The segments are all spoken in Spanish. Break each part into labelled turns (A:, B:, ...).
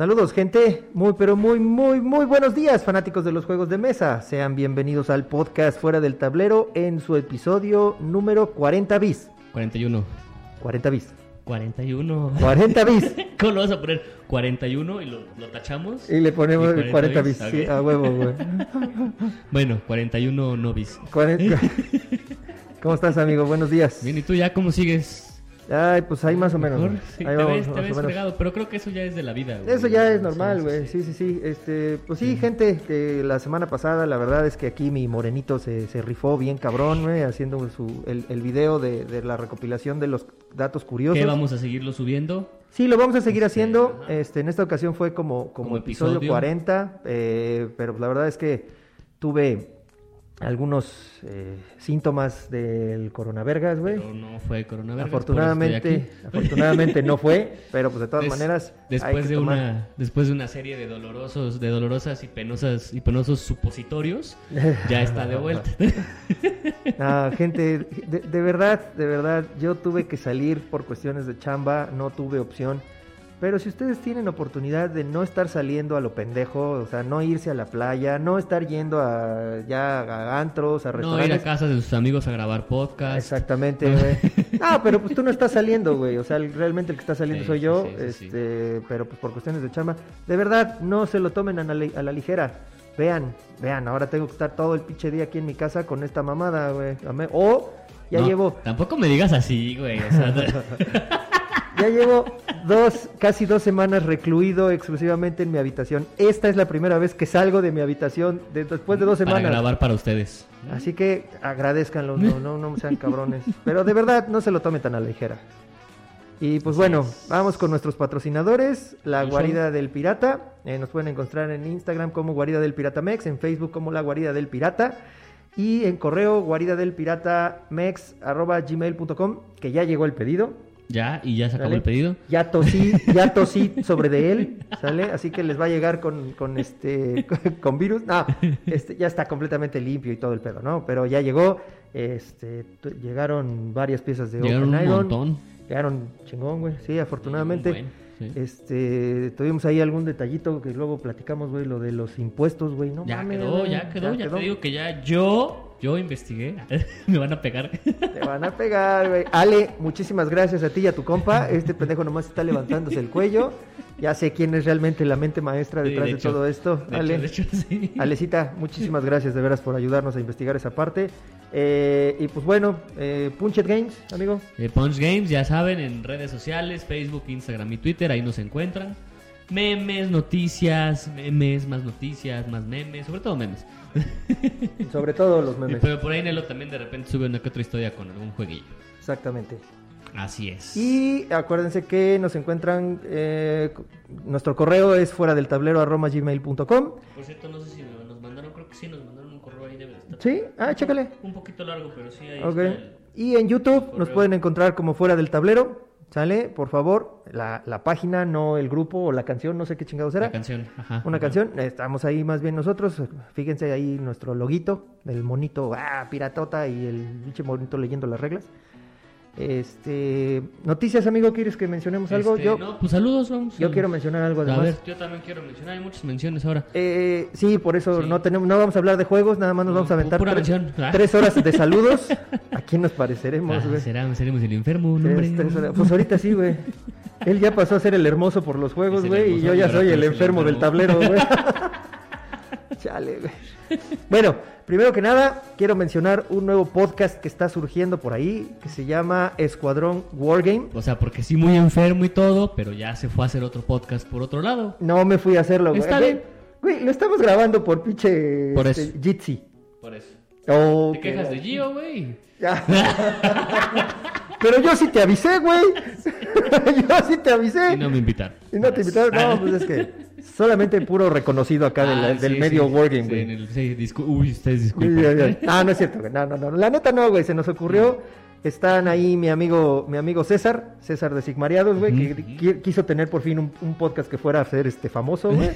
A: Saludos, gente. Muy, pero muy, muy, muy buenos días, fanáticos de los juegos de mesa. Sean bienvenidos al podcast Fuera del Tablero en su episodio número 40 bis.
B: 41.
A: 40 bis.
B: 41.
A: 40 bis.
B: ¿Cómo lo vas a poner? 41 y lo, lo tachamos.
A: Y le ponemos
B: Y
A: 40 bis.
B: ok.
A: Sí, a huevo, güey.
B: Bueno, 41 no bis.
A: 40 ¿Cómo estás, amigo? Buenos días.
B: Bien, ¿y tú ya cómo sigues?
A: Ay, pues ahí más o menos.
B: Mejor?
A: güey.
B: Sí,
A: Ahí
B: te
A: vamos,
B: ves, te ves fregado, pero creo que eso ya es de la vida. güey.
A: Eso ya es normal,
B: sí,
A: güey. Sí, sí, sí. Este, pues sí, gente, que la semana pasada, la verdad es que aquí mi morenito se, se rifó bien cabrón, güey, haciendo su, el, el video de, de la recopilación de los datos curiosos.
B: ¿Qué vamos a seguirlo subiendo?
A: Sí, lo vamos a seguir
B: Este,
A: haciendo.
B: ajá.
A: Este, en esta ocasión fue como, como,
B: Como
A: episodio,
B: episodio.
A: 40, eh, pero la verdad es que tuve algunos eh, síntomas del coronavirus, güey.
B: Pero no fue coronavirus.
A: Afortunadamente, afortunadamente no fue, pero pues de todas
B: Des-
A: maneras hay
B: después
A: que
B: de
A: tomar-
B: una después de una serie de dolorosos de dolorosas y penosas y penosos supositorios ya está de vuelta
A: No, gente, de, de verdad, de verdad, yo tuve que salir por cuestiones de chamba, no tuve opción. Pero si ustedes tienen oportunidad de no estar saliendo a lo pendejo, o sea, no irse a la playa, no estar yendo a ya a antros, a
B: no ir a
A: restaurantes.
B: casa de sus amigos a grabar podcast
A: Exactamente, güey. Ah, pero pues tú no estás saliendo, güey. O sea, realmente el que está saliendo
B: Sí,
A: soy yo.
B: sí, sí, sí.
A: este, pero pues por cuestiones de chamba. De verdad, no se lo tomen a la, li- a la ligera. Vean, vean, ahora tengo que estar todo el pinche día aquí en mi casa con esta mamada, güey. O ya
B: No,
A: llevo,
B: tampoco me digas así güey o sea,
A: ya llevo dos, casi dos semanas recluido exclusivamente en mi habitación. Esta es la primera vez que salgo de mi habitación de- después de dos
B: para
A: semanas.
B: grabar para ustedes
A: Así que agradezcanlo, no, no, no sean cabrones. Pero de verdad, no se lo tomen tan a la ligera. Y pues bueno, vamos con nuestros patrocinadores. La
B: ¿Cuáles
A: Guarida del Pirata. eh, nos pueden encontrar en Instagram como Guarida del Pirata Mex, en Facebook como La Guarida del Pirata. Y en correo guarida del pirata mex arroba gmail.com, que ya llegó el pedido.
B: Ya y ya se el pedido
A: Ya tosí, ya tosí sobre de él, ¿sale? Así que les va a llegar con, con este con virus. No, este ya está completamente limpio y todo el pedo, ¿no? Pero ya llegó, este llegaron varias piezas de
B: llegaron un
A: Open Iron.
B: montón
A: Llegaron chingón, güey. Sí, afortunadamente.
B: Bueno, sí.
A: Este, tuvimos ahí algún detallito que luego platicamos, güey, lo de los impuestos, güey. No
B: ya
A: mames,
B: quedó
A: güey,
B: ya quedó ya, te digo que ya yo yo investigué me van a pegar
A: Te van a pegar, güey. Ale, muchísimas gracias a ti y a tu compa. Este pendejo nomás está levantándose el cuello. Ya sé quién es realmente la mente maestra
B: Sí,
A: detrás de, todo esto.
B: de
A: Ale.
B: hecho, de hecho, sí.
A: Alecita, muchísimas gracias de veras por ayudarnos a investigar esa parte. Eh, y pues bueno, eh, Punchet Games, amigo.
B: Eh, Punch Games, ya saben, en redes sociales, Facebook, Instagram y Twitter, ahí nos encuentran. Memes, noticias, memes, más noticias, más memes, sobre todo memes.
A: Sobre todo los memes.
B: Pero por ahí Nelo también de repente sube una que otra historia con algún jueguillo.
A: Exactamente.
B: Así es.
A: Y acuérdense que nos encuentran, eh, nuestro correo es fuera del tablero arroba gmail.com.
B: Por cierto, no sé si nos mandaron, creo que sí, nos mandaron un correo ahí, debe de estar.
A: Sí, ah, chécale.
B: Un poquito largo, pero sí, ahí está el-
A: Y en YouTube nos pueden encontrar como fuera del tablero. ¿Sale? Por favor, la, la página, no el grupo o la canción, no sé qué chingados era.
B: la canción. Ajá,
A: Una
B: ajá.
A: canción, estamos ahí más bien nosotros. Fíjense ahí nuestro loguito del monito, ah, piratota y el pinche monito leyendo las reglas. Este, noticias, amigo, ¿quieres que mencionemos algo?
B: Este,
A: Yo,
B: No, pues saludos, vamos.
A: yo quiero mencionar algo
B: A
A: además.
B: ver, yo también quiero mencionar, hay muchas menciones ahora.
A: Eh, sí, por eso
B: Sí.
A: no tenemos, no vamos a hablar de juegos, nada más nos
B: No,
A: vamos a aventar
B: pura
A: tres,
B: mención,
A: tres horas de saludos. ¿A quién nos pareceremos,
B: Ah,
A: güey?
B: será, seremos el enfermo, hombre.
A: Pues ahorita sí, güey. Él ya pasó a ser el hermoso por los juegos, güey, y yo ya soy el
B: el
A: enfermo del tablero,
B: enfermo.
A: güey. Chale, güey. Bueno, primero que nada, quiero mencionar un nuevo podcast que está surgiendo por ahí, que se llama Escuadrón Wargame.
B: O sea, porque sí muy enfermo y todo, pero ya se fue a hacer otro podcast por otro lado.
A: No me fui a hacerlo, güey.
B: Está
A: Güey,
B: bien.
A: Güey, lo estamos grabando por pinche
B: Por
A: este,
B: eso.
A: Jitsi.
B: Por eso.
A: Oh,
B: ¿Te
A: que-
B: quejas de Gio, güey?
A: Ya. Pero yo sí te avisé, güey. yo sí te avisé.
B: Y no me invitaron.
A: ¿Y no te invitaron? No, pues es que solamente puro reconocido acá del,
B: Ah,
A: del
B: sí,
A: medio
B: sí,
A: Wargame, güey.
B: sí, Uy, ustedes disculpen.
A: Ah, no es cierto, güey. No, no, no. La neta no, güey. Se nos ocurrió. Están ahí mi amigo, mi amigo César, César de Sigmariados, güey, que quiso tener por fin un, un podcast que fuera a ser este famoso, güey.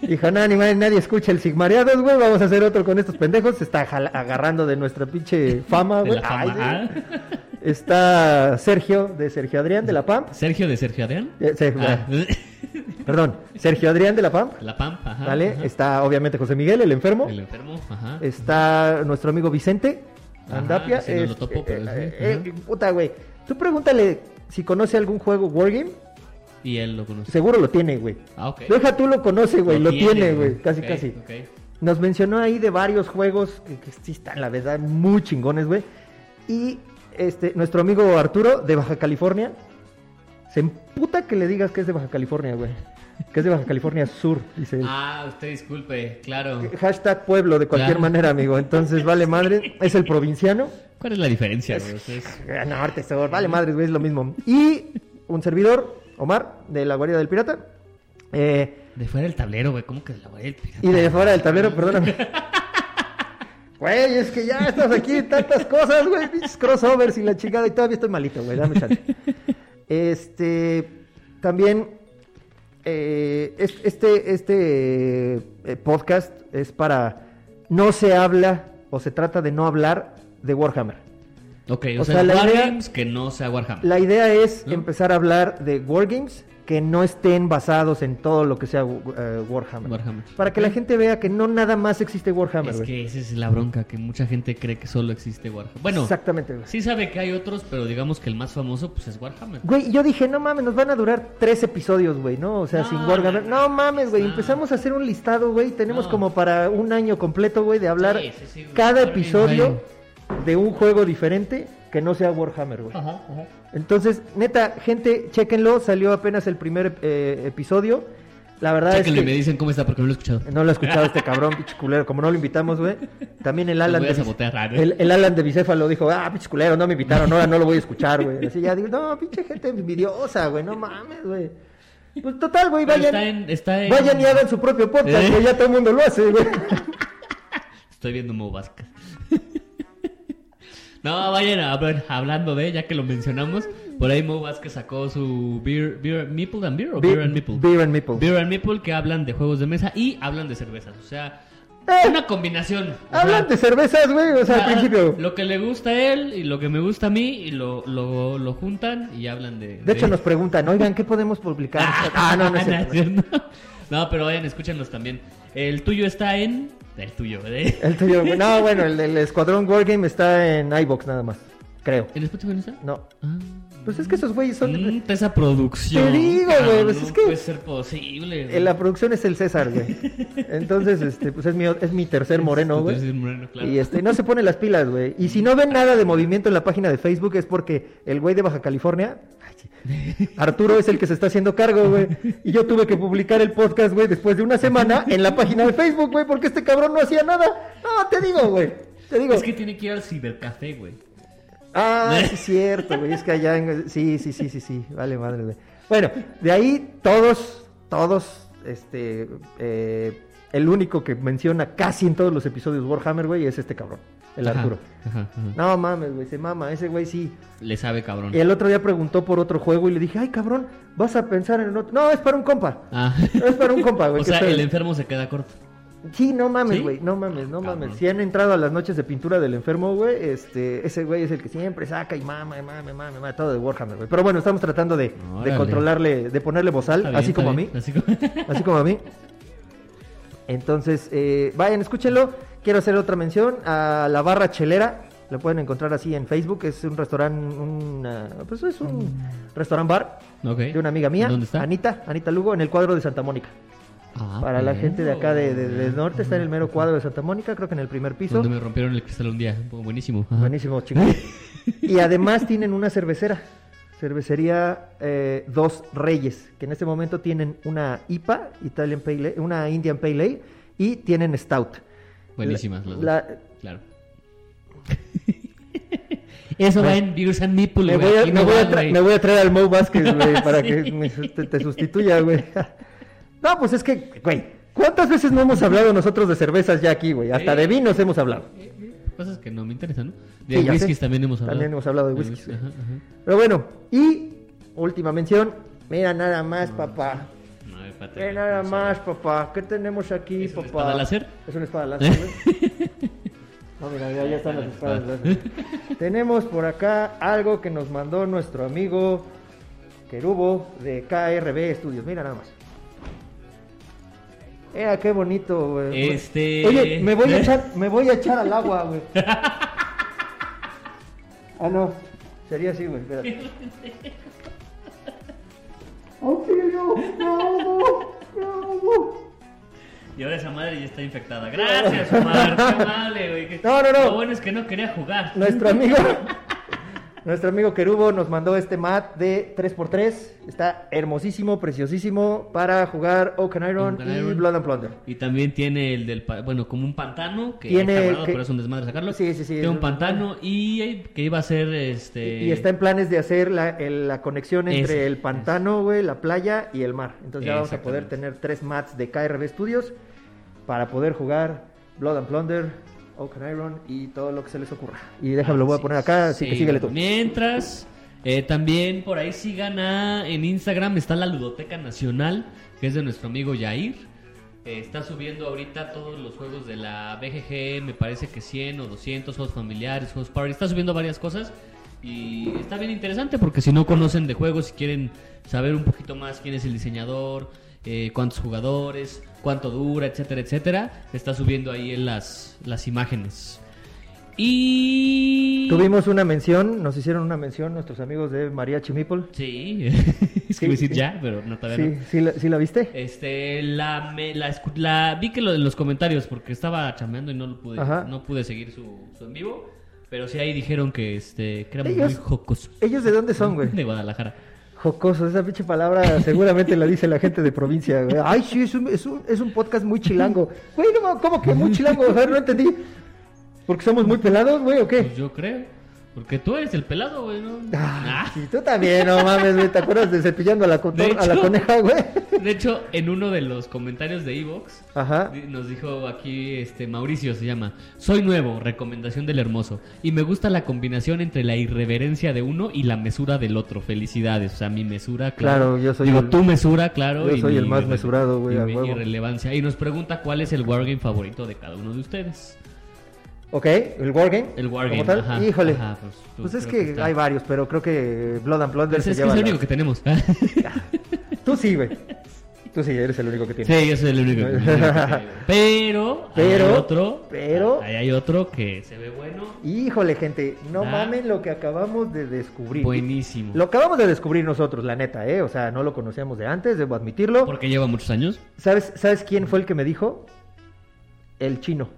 A: Dijo, no, ni madre, nadie escucha el Sigmariados, güey, vamos a hacer otro con estos pendejos. Se está agarrando de nuestra pinche fama, güey.
B: Ah.
A: Está Sergio, de Sergio Adrián, de la PAMP.
B: Sergio de Sergio Adrián.
A: Eh,
B: Ah.
A: Perdón, Sergio Adrián de la PAMP.
B: La Pampa, ajá.
A: ¿Vale?
B: ajá.
A: Está obviamente José Miguel, el enfermo.
B: El enfermo, ajá.
A: Está nuestro amigo Vicente
B: Ajá,
A: Andapia.
B: no
A: es-
B: topo, pero
A: eh,
B: sí,
A: eh, eh, puta, güey. Tú pregúntale si conoce algún juego Wargame.
B: Y él lo conoce.
A: Seguro lo tiene, güey.
B: Ah, ok.
A: Deja tú lo conoce, güey. Lo, tiene, güey. Casi, casi. Nos mencionó ahí de varios juegos que, que sí están, la verdad, muy chingones, güey. Y este, nuestro amigo Arturo de Baja California se emputa que le digas que es de Baja California, güey. Que es de Baja California Sur, dice él.
B: Ah, usted disculpe, claro.
A: Hashtag pueblo de cualquier
B: Claro.
A: manera, amigo. Entonces, vale madre. Es el provinciano.
B: ¿Cuál es la diferencia, sea, es-
A: Eh, Norte, sur, vale madre, güey, es lo mismo. Y un servidor, Omar, de la Guardia del Pirata. Eh,
B: De fuera del tablero, güey. ¿Cómo que de la guardia del pirata?
A: y de fuera del tablero, perdóname. Güey, es que ya estás aquí, tantas cosas, güey, pinches crossovers y la chingada, y todavía estoy malito, güey, dame chance. Este, también, eh, es- este, este eh, podcast es para, no se habla o se trata de no hablar de Warhammer.
B: Ok, o,
A: O
B: sea,
A: sea, la idea-
B: Wargames que no sea Warhammer.
A: La idea es
B: ¿No?
A: empezar a hablar de Wargames que no estén basados en todo lo que sea eh, Warhammer.
B: Warhammer.
A: Para que la gente vea que no nada más existe Warhammer,
B: Es que esa es la bronca, que mucha gente cree que solo existe Warhammer. Bueno,
A: Exactamente, güey.
B: sí sabe que hay otros, pero digamos que el más famoso pues es Warhammer.
A: Güey, yo dije, no mames, nos van a durar tres episodios, güey, ¿no? O sea,
B: No,
A: sin Warhammer.
B: no,
A: mames, güey.
B: no.
A: Empezamos a hacer un listado, güey. Tenemos
B: No.
A: como para un año completo, güey, de hablar
B: Sí, sí, sí, güey.
A: cada episodio de un juego diferente que no sea Warhammer, güey.
B: Ajá, ajá.
A: Entonces, neta, gente, chéquenlo. Salió apenas el primer eh, episodio. La verdad
B: Chéquenlo
A: es
B: y me
A: que
B: dicen cómo está porque no lo he escuchado.
A: no lo ha escuchado este cabrón, pinche culero. Como no lo invitamos, güey. También el Alan
B: voy a
A: de
B: sabotear, ¿eh?
A: el, el Alan de Bicéfalo dijo, ah, pinche culero, no me invitaron, ahora no lo voy a escuchar, güey. Así ya digo, no, pinche gente envidiosa, güey, no mames, güey. Pues total, güey, vayan,
B: está en, está en-
A: vayan y hagan su propio podcast,
B: ¿Eh?
A: güey, ya todo el mundo lo hace, güey.
B: Estoy viendo Mo Vázquez. No, vayan a ver, hablando de, ya que lo mencionamos, por ahí Mo Vázquez sacó su Beer, beer Meeple and Beer o Beer, and Meeple.
A: Beer and Meeple.
B: Beer and Meeple que hablan de juegos de mesa y hablan de cervezas. O sea,
A: Eh,
B: una combinación.
A: Hablan de cervezas, güey, o sea, al
B: ah,
A: principio.
B: Lo que le gusta a él y lo que me gusta a mí y lo, lo, lo juntan y hablan de...
A: De hecho, nos preguntan, oigan, ¿qué podemos publicar? Ah, no, no es cierto.
B: cierto. No, pero vayan, escúchanos también. El tuyo está en... El tuyo, ¿eh?
A: El tuyo, güey. No, bueno, el del Escuadrón Wargame está en iBox nada más, creo.
B: ¿En Spotify no está?
A: No.
B: Ah.
A: Pues es que esos güeyes son...
B: Mm, esa producción.
A: Te digo, güey, pues
B: no
A: es que-
B: puede ser posible. güey.
A: La producción es el César, güey. Entonces, este, pues es mi, es mi tercer moreno, güey.
B: Entonces, moreno, claro.
A: Y este, no se pone las pilas, güey. Y si no ven nada de movimiento en la página de Facebook es porque el güey de Baja California, ay, sí, Arturo es el que se está haciendo cargo, güey. Y yo tuve que publicar el podcast, güey, después de una semana en la página de Facebook, güey, porque este cabrón no hacía nada. No, te digo, güey. Te digo.
B: Es que tiene que ir al cibercafé, güey.
A: Ah, sí es cierto, güey. Es que allá en... Sí, sí, sí, sí, sí. Vale, madre, güey. Bueno, de ahí todos, todos, este... eh, el único que menciona casi en todos los episodios Warhammer, güey, es este cabrón, el
B: Ajá,
A: Arturo.
B: ajá.
A: No mames, güey, se mama, ese güey sí.
B: Le sabe, cabrón.
A: Y el otro día preguntó por otro juego y le dije, ay, cabrón, vas a pensar en otro. No, es para un compa.
B: Ah.
A: Es para un compa, güey.
B: o sea, el enfermo se queda corto.
A: Sí, no mames,
B: ¿Sí?
A: güey, no mames, no
B: Cabrón.
A: mames. Si han entrado a las noches de pintura del enfermo, güey, este, ese güey es el que siempre saca y mama, y mama, y mama, y mama, todo de Warhammer, güey. Pero bueno, estamos tratando de, de controlarle, de ponerle bozal,
B: Está bien,
A: así
B: está
A: como a mí,
B: así como-
A: así como a mí. Entonces, eh, vayan, escúchenlo. Quiero hacer otra mención a la barra chelera. Lo pueden encontrar así en Facebook. Es un restaurante, una, pues es un restaurant bar de una amiga mía,
B: ¿Dónde está?
A: Anita, Anita Lugo, en el cuadro de Santa Mónica.
B: Ah,
A: Para la gente de acá de, de- del norte está en el mero cuadro de Santa Mónica, creo que en el primer piso.
B: Donde me rompieron el cristal un día. Buenísimo. Ajá.
A: Buenísimo, chingón. y además tienen una cervecera, cervecería eh, Dos Reyes, que en este momento tienen una IPA, Italian Pale Ale, una Indian Pale Ale, y tienen Stout.
B: Buenísimas
A: La-
B: las dos.
A: la-
B: Claro. Eso va en Beers and Nipple,
A: me,
B: güey.
A: voy a, me
B: no
A: voy me voy a traer al Mo Vázquez, güey, para
B: Sí.
A: que me- te, te sustituya, güey. no, pues es que, güey, ¿cuántas veces no hemos hablado nosotros de cervezas ya aquí, güey? Hasta
B: Sí.
A: de vinos hemos hablado.
B: Cosas que no me interesan, ¿no? De
A: Sí,
B: whiskies también hemos hablado.
A: También hemos hablado de whiskies,
B: Ajá, ajá.
A: Pero bueno, y última mención, mira nada más, papá.
B: No, espérate,
A: Mira nada más, papá. ¿Qué tenemos aquí,
B: ¿Es una
A: papá?
B: espada láser?
A: Es una espada láser, güey. No, mira, ya, ya están las espadas láser. Tenemos por acá algo que nos mandó nuestro amigo Querubo de KRB Studios. Mira nada más. Mira, qué bonito, güey.
B: Este-
A: Oye, me voy a echar, me voy a echar al agua, güey. Ah, no. Sería así, güey. Espérate. ¡Auxilio! ¡Me ahogo! ¡Me ahogo!
B: Y ahora esa madre ya está infectada. Gracias, Omar. Qué amable, güey.
A: No, no, no.
B: Lo bueno es que no quería jugar.
A: Nuestro amigo, nuestro amigo Kerubo nos mandó este mat de 3x3. Está hermosísimo, preciosísimo para jugar Oaken Iron
B: Oaken
A: y. Blood and Plunder.
B: Y también tiene el del, bueno, como un pantano, que
A: Tiene
B: está guardado,
A: que-
B: pero es un desmadre sacarlo.
A: Sí, sí, sí,
B: Tiene un pantano y que iba a ser, este...
A: Y está en planes de hacer la, el- la conexión entre
B: Ese,
A: el pantano, güey, la playa y el mar. Entonces ya vamos a poder tener tres mats de KRB Studios para poder jugar Blood and Plunder, Iron y todo lo que se les ocurra. Y déjame, lo voy a poner acá, así que
B: Sí,
A: síguele tú.
B: Mientras, eh, también por ahí sigan a, en Instagram, está la Ludoteca Nacional, que es de nuestro amigo Yair. Eh, está subiendo ahorita todos los juegos de la BGG, me parece que 100 o 200 juegos familiares, juegos party. Está subiendo varias cosas y está bien interesante porque si no conocen de juegos, si quieren saber un poquito más quién es el diseñador, eh, cuántos jugadores, cuánto dura, etcétera, etcétera, está subiendo ahí en las, las imágenes. Y...
A: Tuvimos una mención, nos hicieron una mención nuestros amigos de Mariachi Meeple.
B: Sí, es
A: Sí,
B: que a decir
A: sí.
B: ya, pero no todavía
A: Sí,
B: no.
A: sí, la, sí la viste?
B: Este, la, me- la, vi que lo, en los comentarios, porque estaba chameando y no lo pude,
A: Ajá.
B: no pude seguir su, su en vivo, pero sí ahí dijeron que, este, que era muy
A: Ellos-
B: jocoso.
A: ¿Ellos de dónde son, güey?
B: De Guadalajara.
A: Jocoso, esa pinche palabra seguramente la dice la gente de provincia. Ay, sí, es un, es un, es un podcast muy chilango. Güey, no, ¿cómo que muy chilango? A ver, no entendí. ¿Porque somos muy pelados, güey, o qué?
B: Pues yo creo. Porque tú eres el pelado, güey, ¿no?
A: Ah,
B: Ah.
A: sí, tú también, no mames, güey. ¿Te acuerdas de cepillando a la,
B: De
A: a la coneja, güey?
B: De hecho, en uno de los comentarios de Evox, Nos dijo aquí este Mauricio se llama. Soy nuevo, recomendación del hermoso. Y me gusta la combinación entre la irreverencia de uno y la mesura del otro. Felicidades. O sea, mi mesura, claro.
A: Claro, yo soy
B: Digo,
A: el-
B: tu mesura, claro.
A: yo
B: y
A: soy
B: mi
A: el más mesurado, güey,
B: y
A: a
B: mi
A: huevo.
B: irrelevancia. Y nos pregunta cuál es el wargame favorito de cada uno de ustedes.
A: Ok, el Wargame.
B: El wargame.
A: Como tal.
B: ajá,
A: Híjole.
B: ajá, pues,
A: Pues es que, hay varios, pero creo que Blood and Plunder
B: Pues
A: se
B: es que
A: lleva
B: es el único que tenemos.
A: Tú sí, güey. Tú sí, eres el único que
B: sí,
A: tienes.
B: yo soy el único que, el único que. Pero,
A: Pero,
B: hay otro.
A: pero-
B: Ahí hay otro que se ve bueno.
A: Híjole, gente, no
B: Ah.
A: mamen lo que acabamos de descubrir.
B: Buenísimo.
A: Lo acabamos de descubrir nosotros, la neta, ¿eh? O sea, no lo conocíamos de antes, debo admitirlo.
B: Porque lleva muchos años.
A: ¿Sabes, ¿Sabes quién fue el que me dijo? El chino,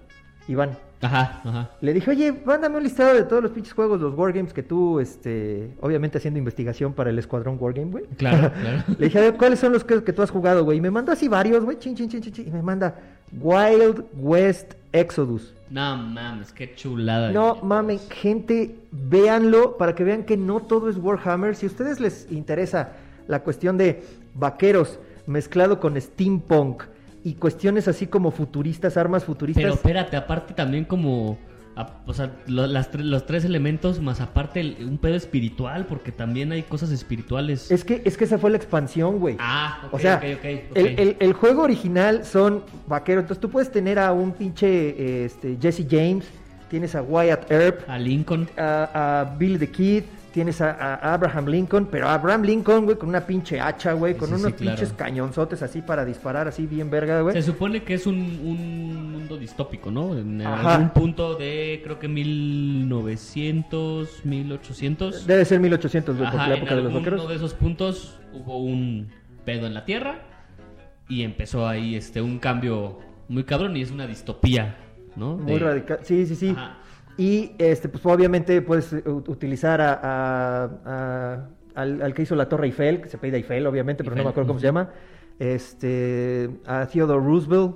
A: Iván.
B: Ajá, ajá.
A: Le dije, oye, mándame un listado de todos los pinches juegos, los wargames que tú, este, obviamente haciendo investigación para el Escuadrón Wargame, güey.
B: Claro, claro.
A: Le dije, a ver, ¿cuáles son los que, que tú has jugado, güey? Y me mandó así varios, güey, chin, chin, chin, chin, chin, y me manda Wild West Exodus.
B: No mames, qué chulada.
A: No mamen, gente, véanlo para que vean que no todo es Warhammer. Si a ustedes les interesa la cuestión de vaqueros mezclado con steampunk y cuestiones así como futuristas, armas futuristas.
B: Pero espérate, aparte también como... a- o sea, lo- las los tres elementos más aparte el- un pedo espiritual, porque también hay cosas espirituales.
A: Es que, es que esa fue la expansión, güey.
B: Ah, ok,
A: o sea. El, el- el juego original son vaqueros. Entonces tú puedes tener a un pinche este, Jesse James, tienes a Wyatt Earp,
B: A Lincoln.
A: a, a Billy the Kid, tienes a, a Abraham Lincoln, pero Abraham Lincoln, güey, con una pinche hacha, güey, con
B: sí,
A: unos
B: sí, claro.
A: pinches cañonzotes así para disparar así bien verga, güey.
B: Se supone que es un, un mundo distópico, ¿no? En
A: Ajá.
B: algún punto de, creo que 1900, 1800.
A: Debe ser 1800, güey, por
B: Ajá,
A: la
B: en
A: época de los vaqueros.
B: de esos puntos hubo un pedo en la Tierra y empezó ahí este un cambio muy cabrón y es una distopía, ¿no?
A: Muy
B: De-
A: radical. Sí, sí, sí.
B: Ajá.
A: Y este, pues obviamente puedes eh, utilizar a, a- a- al, al que hizo la Torre Eiffel, que se pide Eiffel, obviamente, pero no me acuerdo cómo se llama. Este, a Theodore Roosevelt.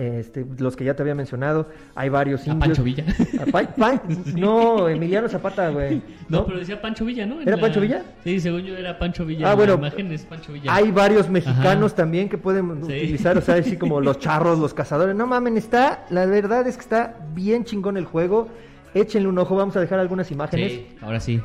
A: Este, los que ya te había mencionado. Hay varios
B: A
A: indios.
B: Pancho Villa.
A: A Pa- Pa- no, Emiliano Zapata, güey.
B: No, pero decía Pancho Villa, ¿no? En
A: ¿Era Pancho Villa?
B: Sí, según yo era Pancho Villa.
A: Ah,
B: en
A: bueno.
B: La imagen es Pancho Villa.
A: Hay varios mexicanos
B: Ajá.
A: también que pueden
B: Sí.
A: utilizar, o sea, así como los charros, los cazadores. No mamen, está, la verdad es que está bien chingón el juego. Échenle un ojo, vamos a dejar algunas imágenes.
B: Sí, ahora sí.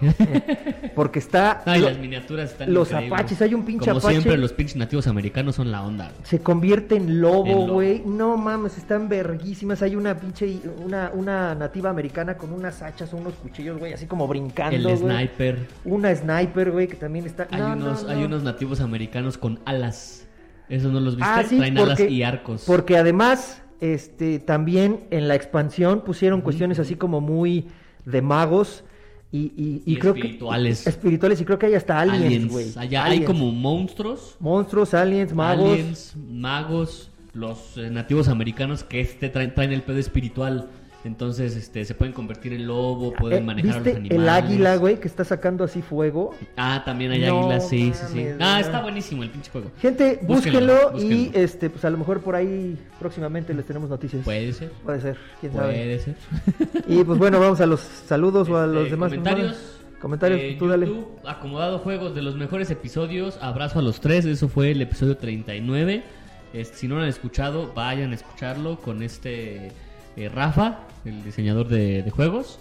A: Porque está.
B: Ay,
A: lo-
B: las miniaturas están
A: los
B: increíbles.
A: apaches, hay un pinche
B: Como
A: apache.
B: siempre, los pinches nativos americanos son la onda. güey.
A: Se convierte en lobo, güey. No mames, están verguísimas. Hay una pinche. Una, una nativa americana con unas hachas o unos cuchillos, güey, así como brincando.
B: El sniper.
A: Una sniper, güey, que también está.
B: Hay,
A: no,
B: unos,
A: no,
B: hay
A: no.
B: unos nativos americanos con alas. Eso no los viste.
A: Ah, sí,
B: Traen alas
A: porque-
B: y arcos.
A: Porque además, este, también en la expansión pusieron cuestiones así como muy de magos y, y, y
B: Y
A: creo
B: espirituales.
A: que espirituales y creo que hay hasta aliens, güey.
B: Hay como monstruos,
A: monstruos, aliens, magos.
B: aliens, magos, los eh, nativos americanos que este traen, traen el pedo espiritual. Entonces, este, se pueden convertir en lobo, pueden
A: Eh,
B: manejar a
A: ¿Viste
B: los animales.
A: el águila, güey, que está sacando así fuego?
B: Ah, también hay
A: No
B: águilas, sí, sí, sí. Ah, está buenísimo el pinche juego.
A: Gente,
B: Búsquenlo,
A: búsquenlo, y este, pues a lo mejor por ahí próximamente les tenemos noticias.
B: Puede ser,
A: Puede ser, quién sabe.
B: puede ser.
A: Y pues bueno, vamos a los saludos o a los
B: Este,
A: demás.
B: comentarios.
A: Comentarios,
B: Eh,
A: tú dale.
B: Acomodado juegos de los mejores episodios. Abrazo a los tres. Eso fue el episodio 39. Este, si no lo han escuchado, vayan a escucharlo con este eh, Rafa, el diseñador de, de juegos.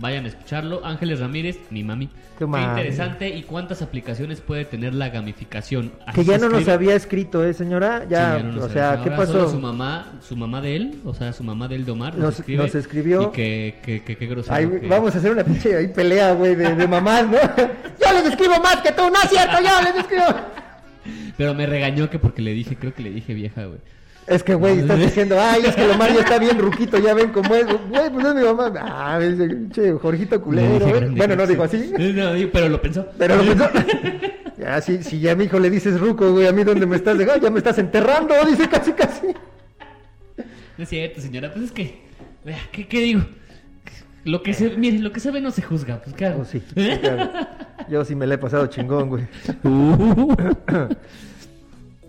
B: Vayan a escucharlo. Ángeles Ramírez, mi mami.
A: Qué
B: interesante y cuántas aplicaciones puede tener la gamificación.
A: Que ya no nos había escrito, ¿eh, señora? Ya,
B: Sí, ya no
A: o sea, ¿qué
B: ahora
A: pasó?
B: Su mamá, su mamá de él, o sea, su mamá de él de Omar, nos,
A: Nos-
B: escribe
A: nos escribió.
B: Y que, que, que, que grosero.
A: Ay, vamos a hacer una pinche ahí pelea, güey, de, de mamás, ¿no? yo les escribo más que tú, no es cierto, yo les escribo.
B: Pero me regañó que porque le dije, creo que le dije vieja, güey.
A: Es que, güey, estás diciendo, ay, es que Lomar ya está bien ruquito, ya ven cómo es. Güey, pues es mi mamá. Ah, ese pinche Jorgito
B: Le
A: culero, güey.
B: grande,
A: Bueno, no
B: sí.
A: digo así.
B: No, pero lo pensó.
A: Pero lo pensó. Ya, si, si ya a mi hijo le dices ruco, güey, a mí dónde me estás dejando, ya me estás enterrando, dice casi, casi.
B: No es cierto, señora, pues es que. vea, ¿Qué, qué digo? Lo que, se, mire, lo que se ve no se juzga, pues ¿qué hago?
A: Oh, sí, sí, claro. Yo sí me la he pasado chingón, güey.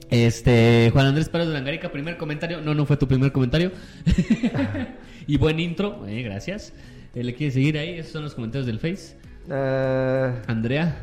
B: Este, Juan Andrés Pérez de Langarica, primer comentario. No, no fue tu primer comentario. y buen intro, eh, gracias. Eh, ¿Le quiere seguir ahí? Esos son los comentarios del Face.
A: Ah,
B: Andrea,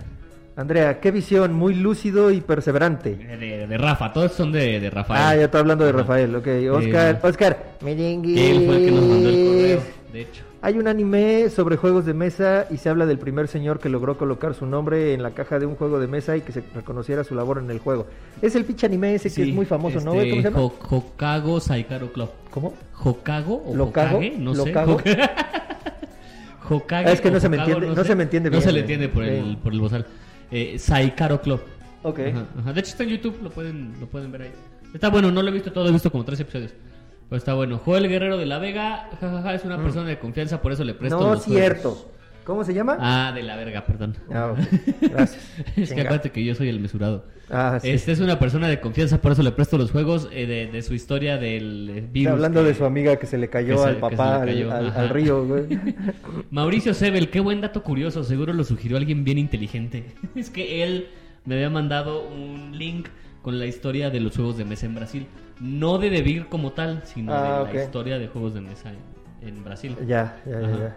A: Andrea, qué visión, muy lúcido y perseverante.
B: eh, de, de Rafa, todos son de, de Rafael.
A: Ah, ya está hablando de. Rafael, ok. Oscar,
B: Eh,
A: Oscar, merengues.
B: Él fue el que nos mandó el correo, de hecho.
A: Hay un anime sobre juegos de mesa y se habla del primer señor que logró colocar su nombre en la caja de un juego de mesa y que se reconociera su labor en el juego. Es el pinche anime ese que es muy famoso, ¿no?
B: este?
A: ¿Cómo se llama?
B: Ho- Hokago Saikaro Club.
A: ¿Cómo?
B: ¿Hokago o
A: ¿Lo cago?
B: Hokage? No
A: ¿Lo
B: sé. Hokage
A: Ah, es que no se me entiende- no
B: sé.
A: se me entiende
B: No
A: bien,
B: se le entiende por el,
A: Sí.
B: por el bozal. Eh, Saikaro Club.
A: Ok.
B: Ajá, ajá. De hecho está en YouTube, lo pueden, lo pueden ver ahí. Está bueno, no lo he visto todo, he visto como tres episodios. Pero está bueno. Joel Guerrero de la Vega, jajaja, es una persona de confianza, por eso le presto
A: Mm. No,
B: los
A: cierto.
B: juegos.
A: ¿Cómo se llama?
B: Ah, de la verga, perdón.
A: Ah. Gracias.
B: es que acuérdate que yo soy el mesurado.
A: Ah, sí.
B: Este es una persona de confianza, por eso le presto los juegos eh, de, de su historia del eh, virus.
A: Está hablando
B: que-
A: de su amiga que se le cayó
B: se-
A: al papá al río, güey.
B: Mauricio Sebel, qué buen dato curioso, seguro lo sugirió alguien bien inteligente. es que él me había mandado un link con la historia de los juegos de mesa en Brasil. No de Debir como tal, sino
A: Ah,
B: de
A: ok.
B: la historia de juegos de mesa en, en Brasil.
A: Ya, ya, ya,
B: Ajá.
A: ya.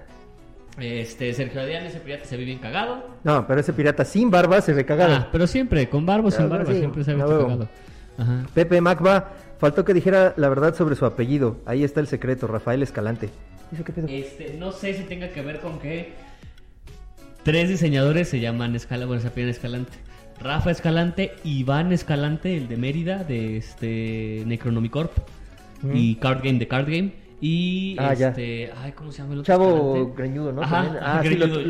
B: Este, Sergio Adrián, ese pirata se ve bien cagado.
A: No, pero ese pirata sin barba se ve cagado.
B: Ah, pero siempre, con barba o sin
A: Ah,
B: barba,
A: sí,
B: siempre se ve cagado. Ajá.
A: Pepe Macba, faltó que dijera la verdad sobre su apellido. Ahí está el secreto, Rafael Escalante. ¿Eso qué pedo?
B: Este, no sé si tenga que ver con que tres diseñadores se llaman Escala, bueno, se apellidan Escalante. Rafa Escalante, Iván Escalante, el de Mérida, de este Necronomicorp,
A: Mm.
B: y Card Game de Card Game. Y
A: Ah, ya.
B: este, ay, ¿cómo se llama el otro?
A: Chavo
B: Escalante?
A: greñudo, ¿no?
B: Ajá,
A: ah, sí, lo,
B: greñudo.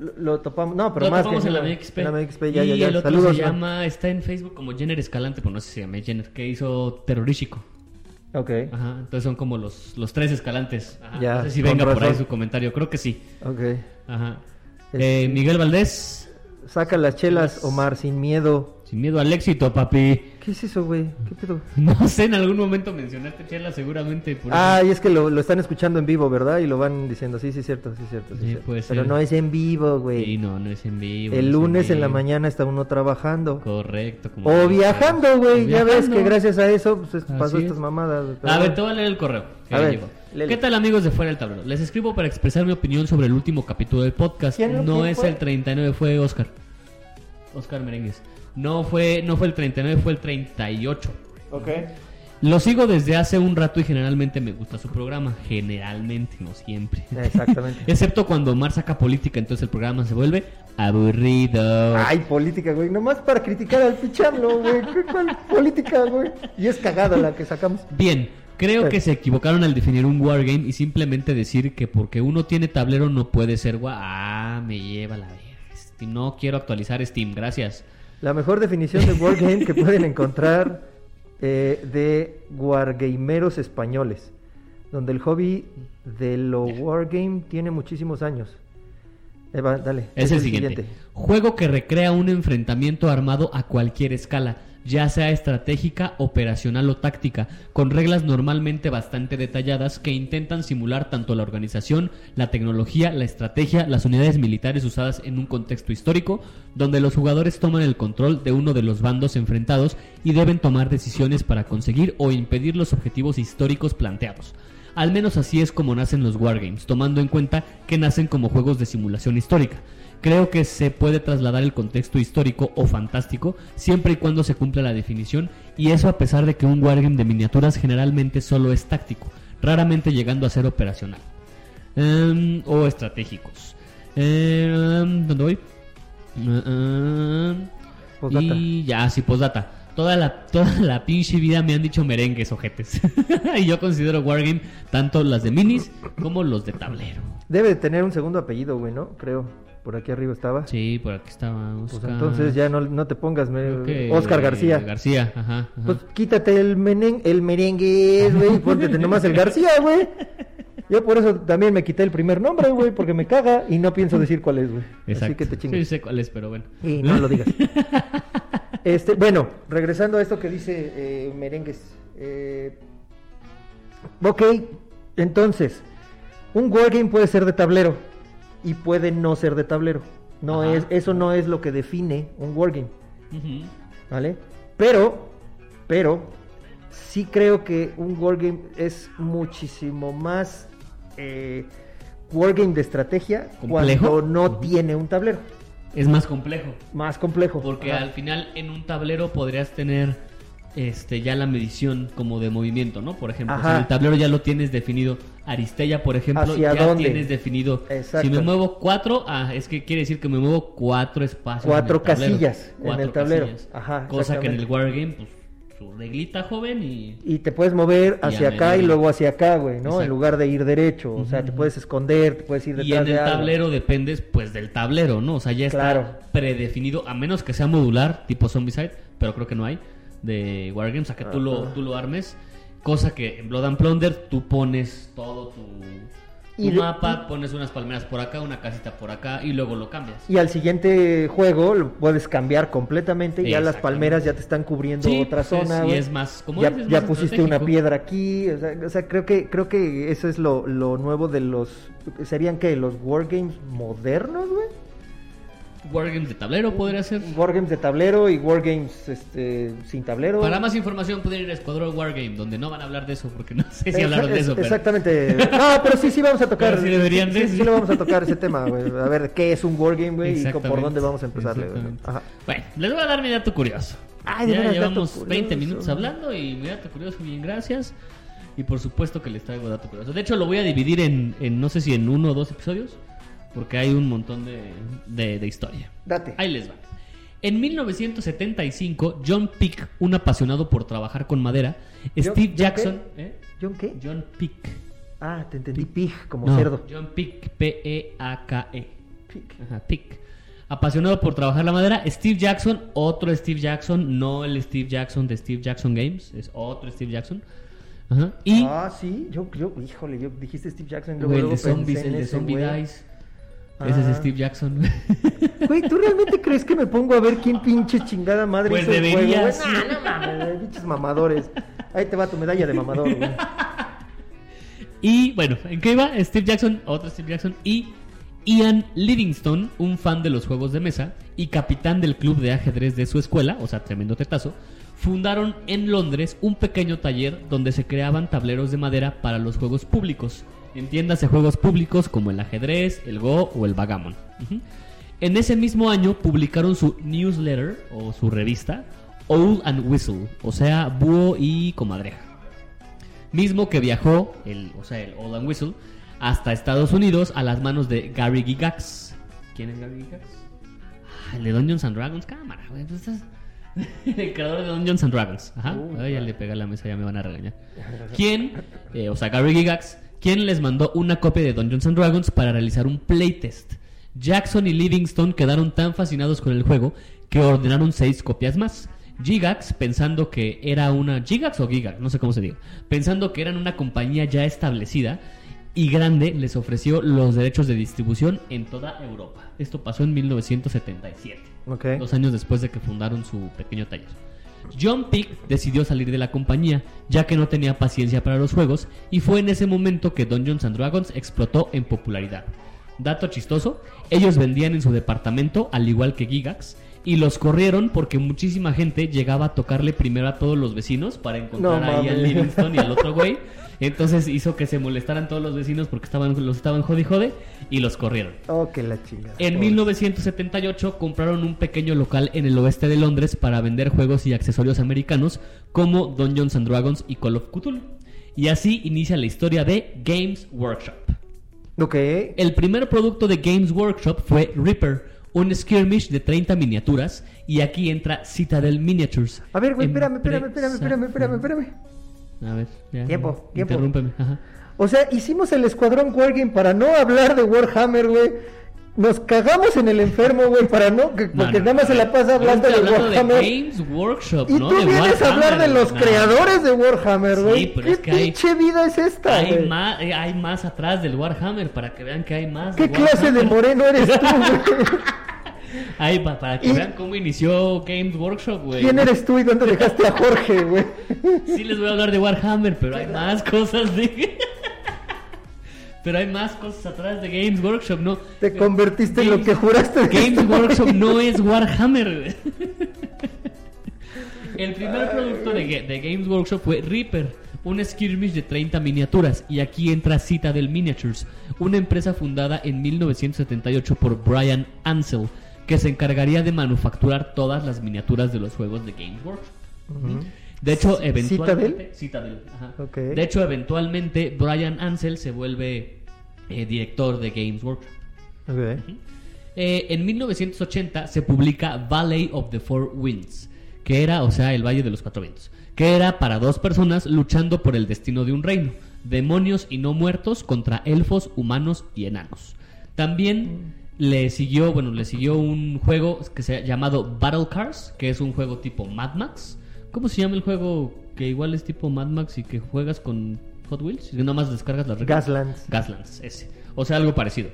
A: lo- lo- topamos. No, pero
B: Lo
A: más
B: topamos en la
A: greñudo.
B: MXP.
A: En la MXP, ya,
B: y
A: ya, ya.
B: el otro
A: Saludos.
B: se
A: ¿no?
B: llama, está en Facebook como Jenner Escalante, pero no sé si se llama Jenner, que hizo Terrorístico.
A: Ok,
B: Ajá, entonces son como los, los tres escalantes. Ajá,
A: Ya,
B: no sé si venga por ahí su comentario, creo que sí.
A: ok.
B: Ajá. Eh, Miguel Valdés,
A: Saca las chelas, Omar, sin miedo.
B: sin miedo al éxito, papi.
A: ¿Qué es eso, güey? ¿Qué pedo?
B: No sé, en algún momento mencionaste Chela, seguramente. Por eso.
A: Ah, y es que lo, lo están escuchando en vivo, ¿verdad? Y lo van diciendo, sí, sí, cierto, sí, cierto. Sí,
B: Sí,
A: cierto.
B: puede
A: Pero
B: ser.
A: no es en vivo, güey.
B: Sí, no, no es en vivo.
A: El
B: es
A: lunes en la mañana está uno trabajando.
B: Correcto. como
A: O viajando, güey. Ya ves que gracias a eso pues, pasó
B: es.
A: estas mamadas. pero
B: A ver, te voy a leer el correo. que
A: A ver,
B: llegó. ¿Qué tal amigos de Fuera del Tablero? Les escribo para expresar mi opinión sobre el último capítulo del podcast.
A: ¿Quién-
B: no es
A: fue?
B: el 39, fue Oscar. Oscar Merengues. No fue, no fue el 39, fue el 38.
A: Ok.
B: Lo sigo desde hace un rato y generalmente me gusta su programa. Generalmente, no siempre.
A: Exactamente.
B: Excepto cuando Omar saca política, entonces el programa se vuelve aburrido.
A: Ay, política, güey. Nomás para criticar al pichalo, güey. ¿Qué cuál política, güey? Y es cagada la que sacamos.
B: Bien, creo
A: Sí.
B: que se equivocaron al definir un wargame y simplemente decir que porque uno tiene tablero no puede ser wa- Ah, me lleva la. Steam, No quiero actualizar Steam, gracias.
A: La mejor definición de Wargame que pueden encontrar eh, de wargameros españoles, donde el hobby de lo wargame tiene muchísimos años. Eva, dale.
B: Es el siguiente. Juego que recrea un enfrentamiento armado a cualquier escala, ya sea estratégica, operacional o táctica, con reglas normalmente bastante detalladas que intentan simular tanto la organización, la tecnología, la estrategia, las unidades militares usadas en un contexto histórico, donde los jugadores toman el control de uno de los bandos enfrentados y deben tomar decisiones para conseguir o impedir los objetivos históricos planteados. Al menos así es como nacen los wargames, tomando en cuenta que nacen como juegos de simulación histórica. Creo que se puede trasladar el contexto histórico o fantástico siempre y cuando se cumpla la definición, y eso a pesar de que un wargame de miniaturas generalmente solo es táctico, raramente llegando a ser operacional Em, o estratégicos. Em, ¿Dónde voy?
A: Postdata.
B: y ya, sí, postdata. Toda la, toda la pinche vida me han dicho merengues, ojetes. y yo considero Wargame tanto las de minis como los de tablero.
A: Debe de tener un segundo apellido, güey, ¿no? Creo. Por aquí arriba estaba.
B: Sí, por aquí estaba
A: Pues
B: Oscar.
A: entonces ya no, no te pongas me-
B: que-
A: Oscar García.
B: García, ajá. ajá.
A: Pues quítate el, menen, el merengue, güey, póntete nomás el García, güey. Yo por eso también me quité el primer nombre, güey, porque me caga y no pienso decir cuál es, güey. Así
B: Exacto.
A: que te
B: Sí,
A: chingas.
B: sé cuál es, pero bueno.
A: Y no lo digas. Este, bueno, regresando a esto que dice eh, Merengues. eh, ok, entonces, un wargame puede ser de tablero y puede no ser de tablero. No
B: Ajá.
A: es, eso no es lo que define un wargame. ¿vale? Pero, pero, sí creo que un wargame es muchísimo más eh, wargame de estrategia
B: ¿Complejo?
A: cuando no tiene un tablero.
B: Es más complejo.
A: Más complejo.
B: Porque
A: Ajá.
B: al final en un tablero podrías tener este ya la medición como de movimiento, ¿no? Por ejemplo, en el tablero ya lo tienes definido. Aristella, por ejemplo,
A: ¿Hacia
B: ya
A: dónde?
B: tienes definido.
A: Exacto.
B: Si me muevo cuatro, ah, es que quiere decir que me muevo cuatro espacios. en
A: Cuatro
B: tablero.
A: casillas en
B: Cuatro
A: el tablero.
B: casillas.
A: Ajá,
B: Cosa que en el. Wargame, pues, su reglita joven y.
A: Y te puedes mover hacia acá y luego hacia acá, güey, ¿no? En lugar de ir derecho. O sea, te puedes esconder, te puedes ir detrás
B: Y en el
A: algo.
B: tablero dependes pues del tablero, ¿no? O sea, ya está
A: Claro.
B: predefinido, a menos que sea modular, tipo Zombicide, pero creo que no hay, de Wargames, o sea, que tú lo, tú lo armes. Cosa que en Blood and Plunder tú pones todo tu, tu
A: Y de-
B: mapa, pones unas palmeras por acá, una casita por acá y luego lo cambias.
A: Y al siguiente juego lo puedes cambiar completamente y ya las palmeras ya te están cubriendo
B: Sí,
A: otra
B: pues,
A: zona.
B: y
A: güey.
B: es más, como
A: ya,
B: es
A: ya
B: más
A: pusiste una piedra aquí, o sea, o sea, creo que creo que eso es lo, lo nuevo de los serían que los wargames modernos, güey.
B: Wargames de tablero podría ser.
A: Wargames de tablero y wargames este sin tablero.
B: Para más información pueden ir a Escuadrón Wargame, donde no van a hablar de eso, porque no sé si hablaron de
A: es-
B: eso. pero-
A: Exactamente. No, pero sí, sí vamos a tocar.
B: Sí deberían de,
A: sí, sí,
B: sí.
A: lo vamos a tocar ese tema, güey. A ver, ¿qué es un wargame, güey? Y por dónde vamos a
B: exactamente.
A: Ajá.
B: Bueno, les voy a dar mi dato curioso.
A: Ay, de
B: ya llevamos
A: curioso.
B: 20 minutos hablando y mi dato curioso, bien, gracias. Y por supuesto que les traigo dato curioso. De hecho, lo voy a dividir en, en no sé si en uno o dos episodios, porque hay un montón de, de- de historia.
A: Date.
B: Ahí les va. En 1975, John Pick, un apasionado por trabajar con madera,
A: John-
B: Steve
A: ¿John
B: Jackson... ¿eh?
A: ¿John qué?
B: John Pick.
A: Ah, te entendí. Pig, como
B: No,
A: cerdo.
B: John Pick, P-E-A-K-E.
A: Pig.
B: Ajá, Pick. Apasionado por trabajar la madera. Steve Jackson, otro Steve Jackson, no el Steve Jackson de Steve Jackson Games, es otro Steve Jackson. Ajá. Y
A: Ah, sí. Yo, yo, híjole, yo dijiste Steve Jackson. Luego,
B: güey, el
A: luego
B: de zombies,
A: pensé en
B: el de
A: ese
B: Zombie
A: güey.
B: Dice. Ese
A: Ah.
B: es Steve Jackson.
A: Güey, ¿tú realmente crees que me pongo a ver quién pinche chingada madre
B: Pues
A: hizo el juego,
B: deberías.
A: güey? Nah, no mames, pinches mamadores. Ahí te va tu medalla de mamador, güey.
B: y bueno, ¿en qué iba? Steve Jackson, otro Steve Jackson y Ian Livingston, un fan de los juegos de mesa y capitán del club de ajedrez de su escuela, o sea, tremendo tetazo, fundaron en Londres un pequeño taller donde se creaban tableros de madera para los juegos públicos. Entiéndase juegos públicos como el ajedrez, el Go o el Vagamon. En ese mismo año publicaron su newsletter o su revista, Owl and Whistle, o sea, búho y comadreja mismo que viajó, el, o sea, el Old and Whistle, hasta Estados Unidos a las manos de Gary Gygax. ¿Quién es Gary Gygax? Ah, el de Dungeons and Dragons, cámara, güey. pues estás- el creador de Dungeons and Dragons. Ajá.
A: Uh,
B: Ay, ya le pegué a la mesa, ya me van a regañar. ¿Quién, eh, o sea, Gary Gygax, quién les mandó una copia de Dungeons and Dragons para realizar un playtest? Jackson y Livingston quedaron tan fascinados con el juego que ordenaron seis copias más. Gigax, pensando que era una... Gigax o Gigax, no sé cómo se diga. Pensando que eran una compañía ya establecida y grande, les ofreció los derechos de distribución en toda Europa. Esto pasó en 1977,
A: Ok.
B: dos años después de que fundaron su pequeño taller. John Pick decidió salir de la compañía, ya que no tenía paciencia para los juegos, y fue en ese momento que Dungeons and Dragons explotó en popularidad. Dato chistoso, ellos vendían en su departamento, al igual que Gigax, y los corrieron porque muchísima gente llegaba a tocarle primero a todos los vecinos para encontrar
A: No
B: ahí al. Livingston y al otro güey. Entonces hizo que se molestaran todos los vecinos porque estaban, los estaban jode y jode y los corrieron.
A: Oh, que la chingada.
B: En
A: Pobre.
B: 1978 compraron un pequeño local en el oeste de Londres para vender juegos y accesorios americanos como Dungeons and Dragons y Call of Cthulhu. Y así inicia la historia de Games Workshop.
A: Ok.
B: El primer producto de Games Workshop fue Reaper, un skirmish de 30 miniaturas, y aquí entra Citadel Miniatures.
A: A ver, güey, espérame, espérame, espérame, espérame, espérame, espérame.
B: A ver, ya.
A: Tiempo, tiempo.
B: Interrúmpeme. Ajá.
A: O sea, hicimos el Escuadrón Wargame para no hablar de Warhammer, güey. Nos cagamos en el enfermo, güey, para no, que-
B: No,
A: porque
B: no,
A: nada más se la pasa hablando de Warhammer.
B: Games Workshop,
A: y
B: no
A: tú
B: de
A: vienes a hablar de
B: Warhammer,
A: los
B: no.
A: creadores de Warhammer, güey.
B: Sí, pero
A: ¿Qué
B: es que hay-
A: pinche vida es esta,
B: Hay más, eh, hay más atrás del Warhammer para que vean que hay más.
A: ¿Qué
B: de
A: clase de
B: Warhammer.
A: moreno eres tú, güey?
B: Hay pa- para que
A: Y-
B: vean cómo inició Games Workshop, güey.
A: ¿Quién eres tú y dónde dejaste a Jorge, güey?
B: Sí les voy a hablar de Warhammer, pero hay más cosas de... pero hay más cosas atrás de Games Workshop, ¿no?
A: Te convertiste en lo que juraste. de
B: Games Workshop no es Warhammer. güey. El primer producto de, de Games Workshop fue Reaper, un skirmish de 30 miniaturas, y aquí entra Citadel Miniatures, una empresa fundada en 1978 por Brian Ansel, que se encargaría de manufacturar todas las miniaturas de los juegos de Games Workshop. De hecho, eventualmente... Citadel, ajá. De hecho, eventualmente Brian Ansel se vuelve eh, director de Games Workshop.
A: Ok.
B: Eh, en 1980 se publica Valley of the Four Winds, que era, o sea, el Valle de los Cuatro Vientos, que era para dos personas luchando por el destino de un reino, demonios y no muertos contra elfos, humanos y enanos. También le siguió, bueno, le siguió un juego que se ha llamado Battle Cars, que es un juego tipo Mad Max. ¿Cómo se llama el juego que igual es tipo Mad Max y que juegas con Hot Wheels? Y nada más descargas las reglas.
A: Gaslands.
B: Gaslands, ese. O sea, algo parecido.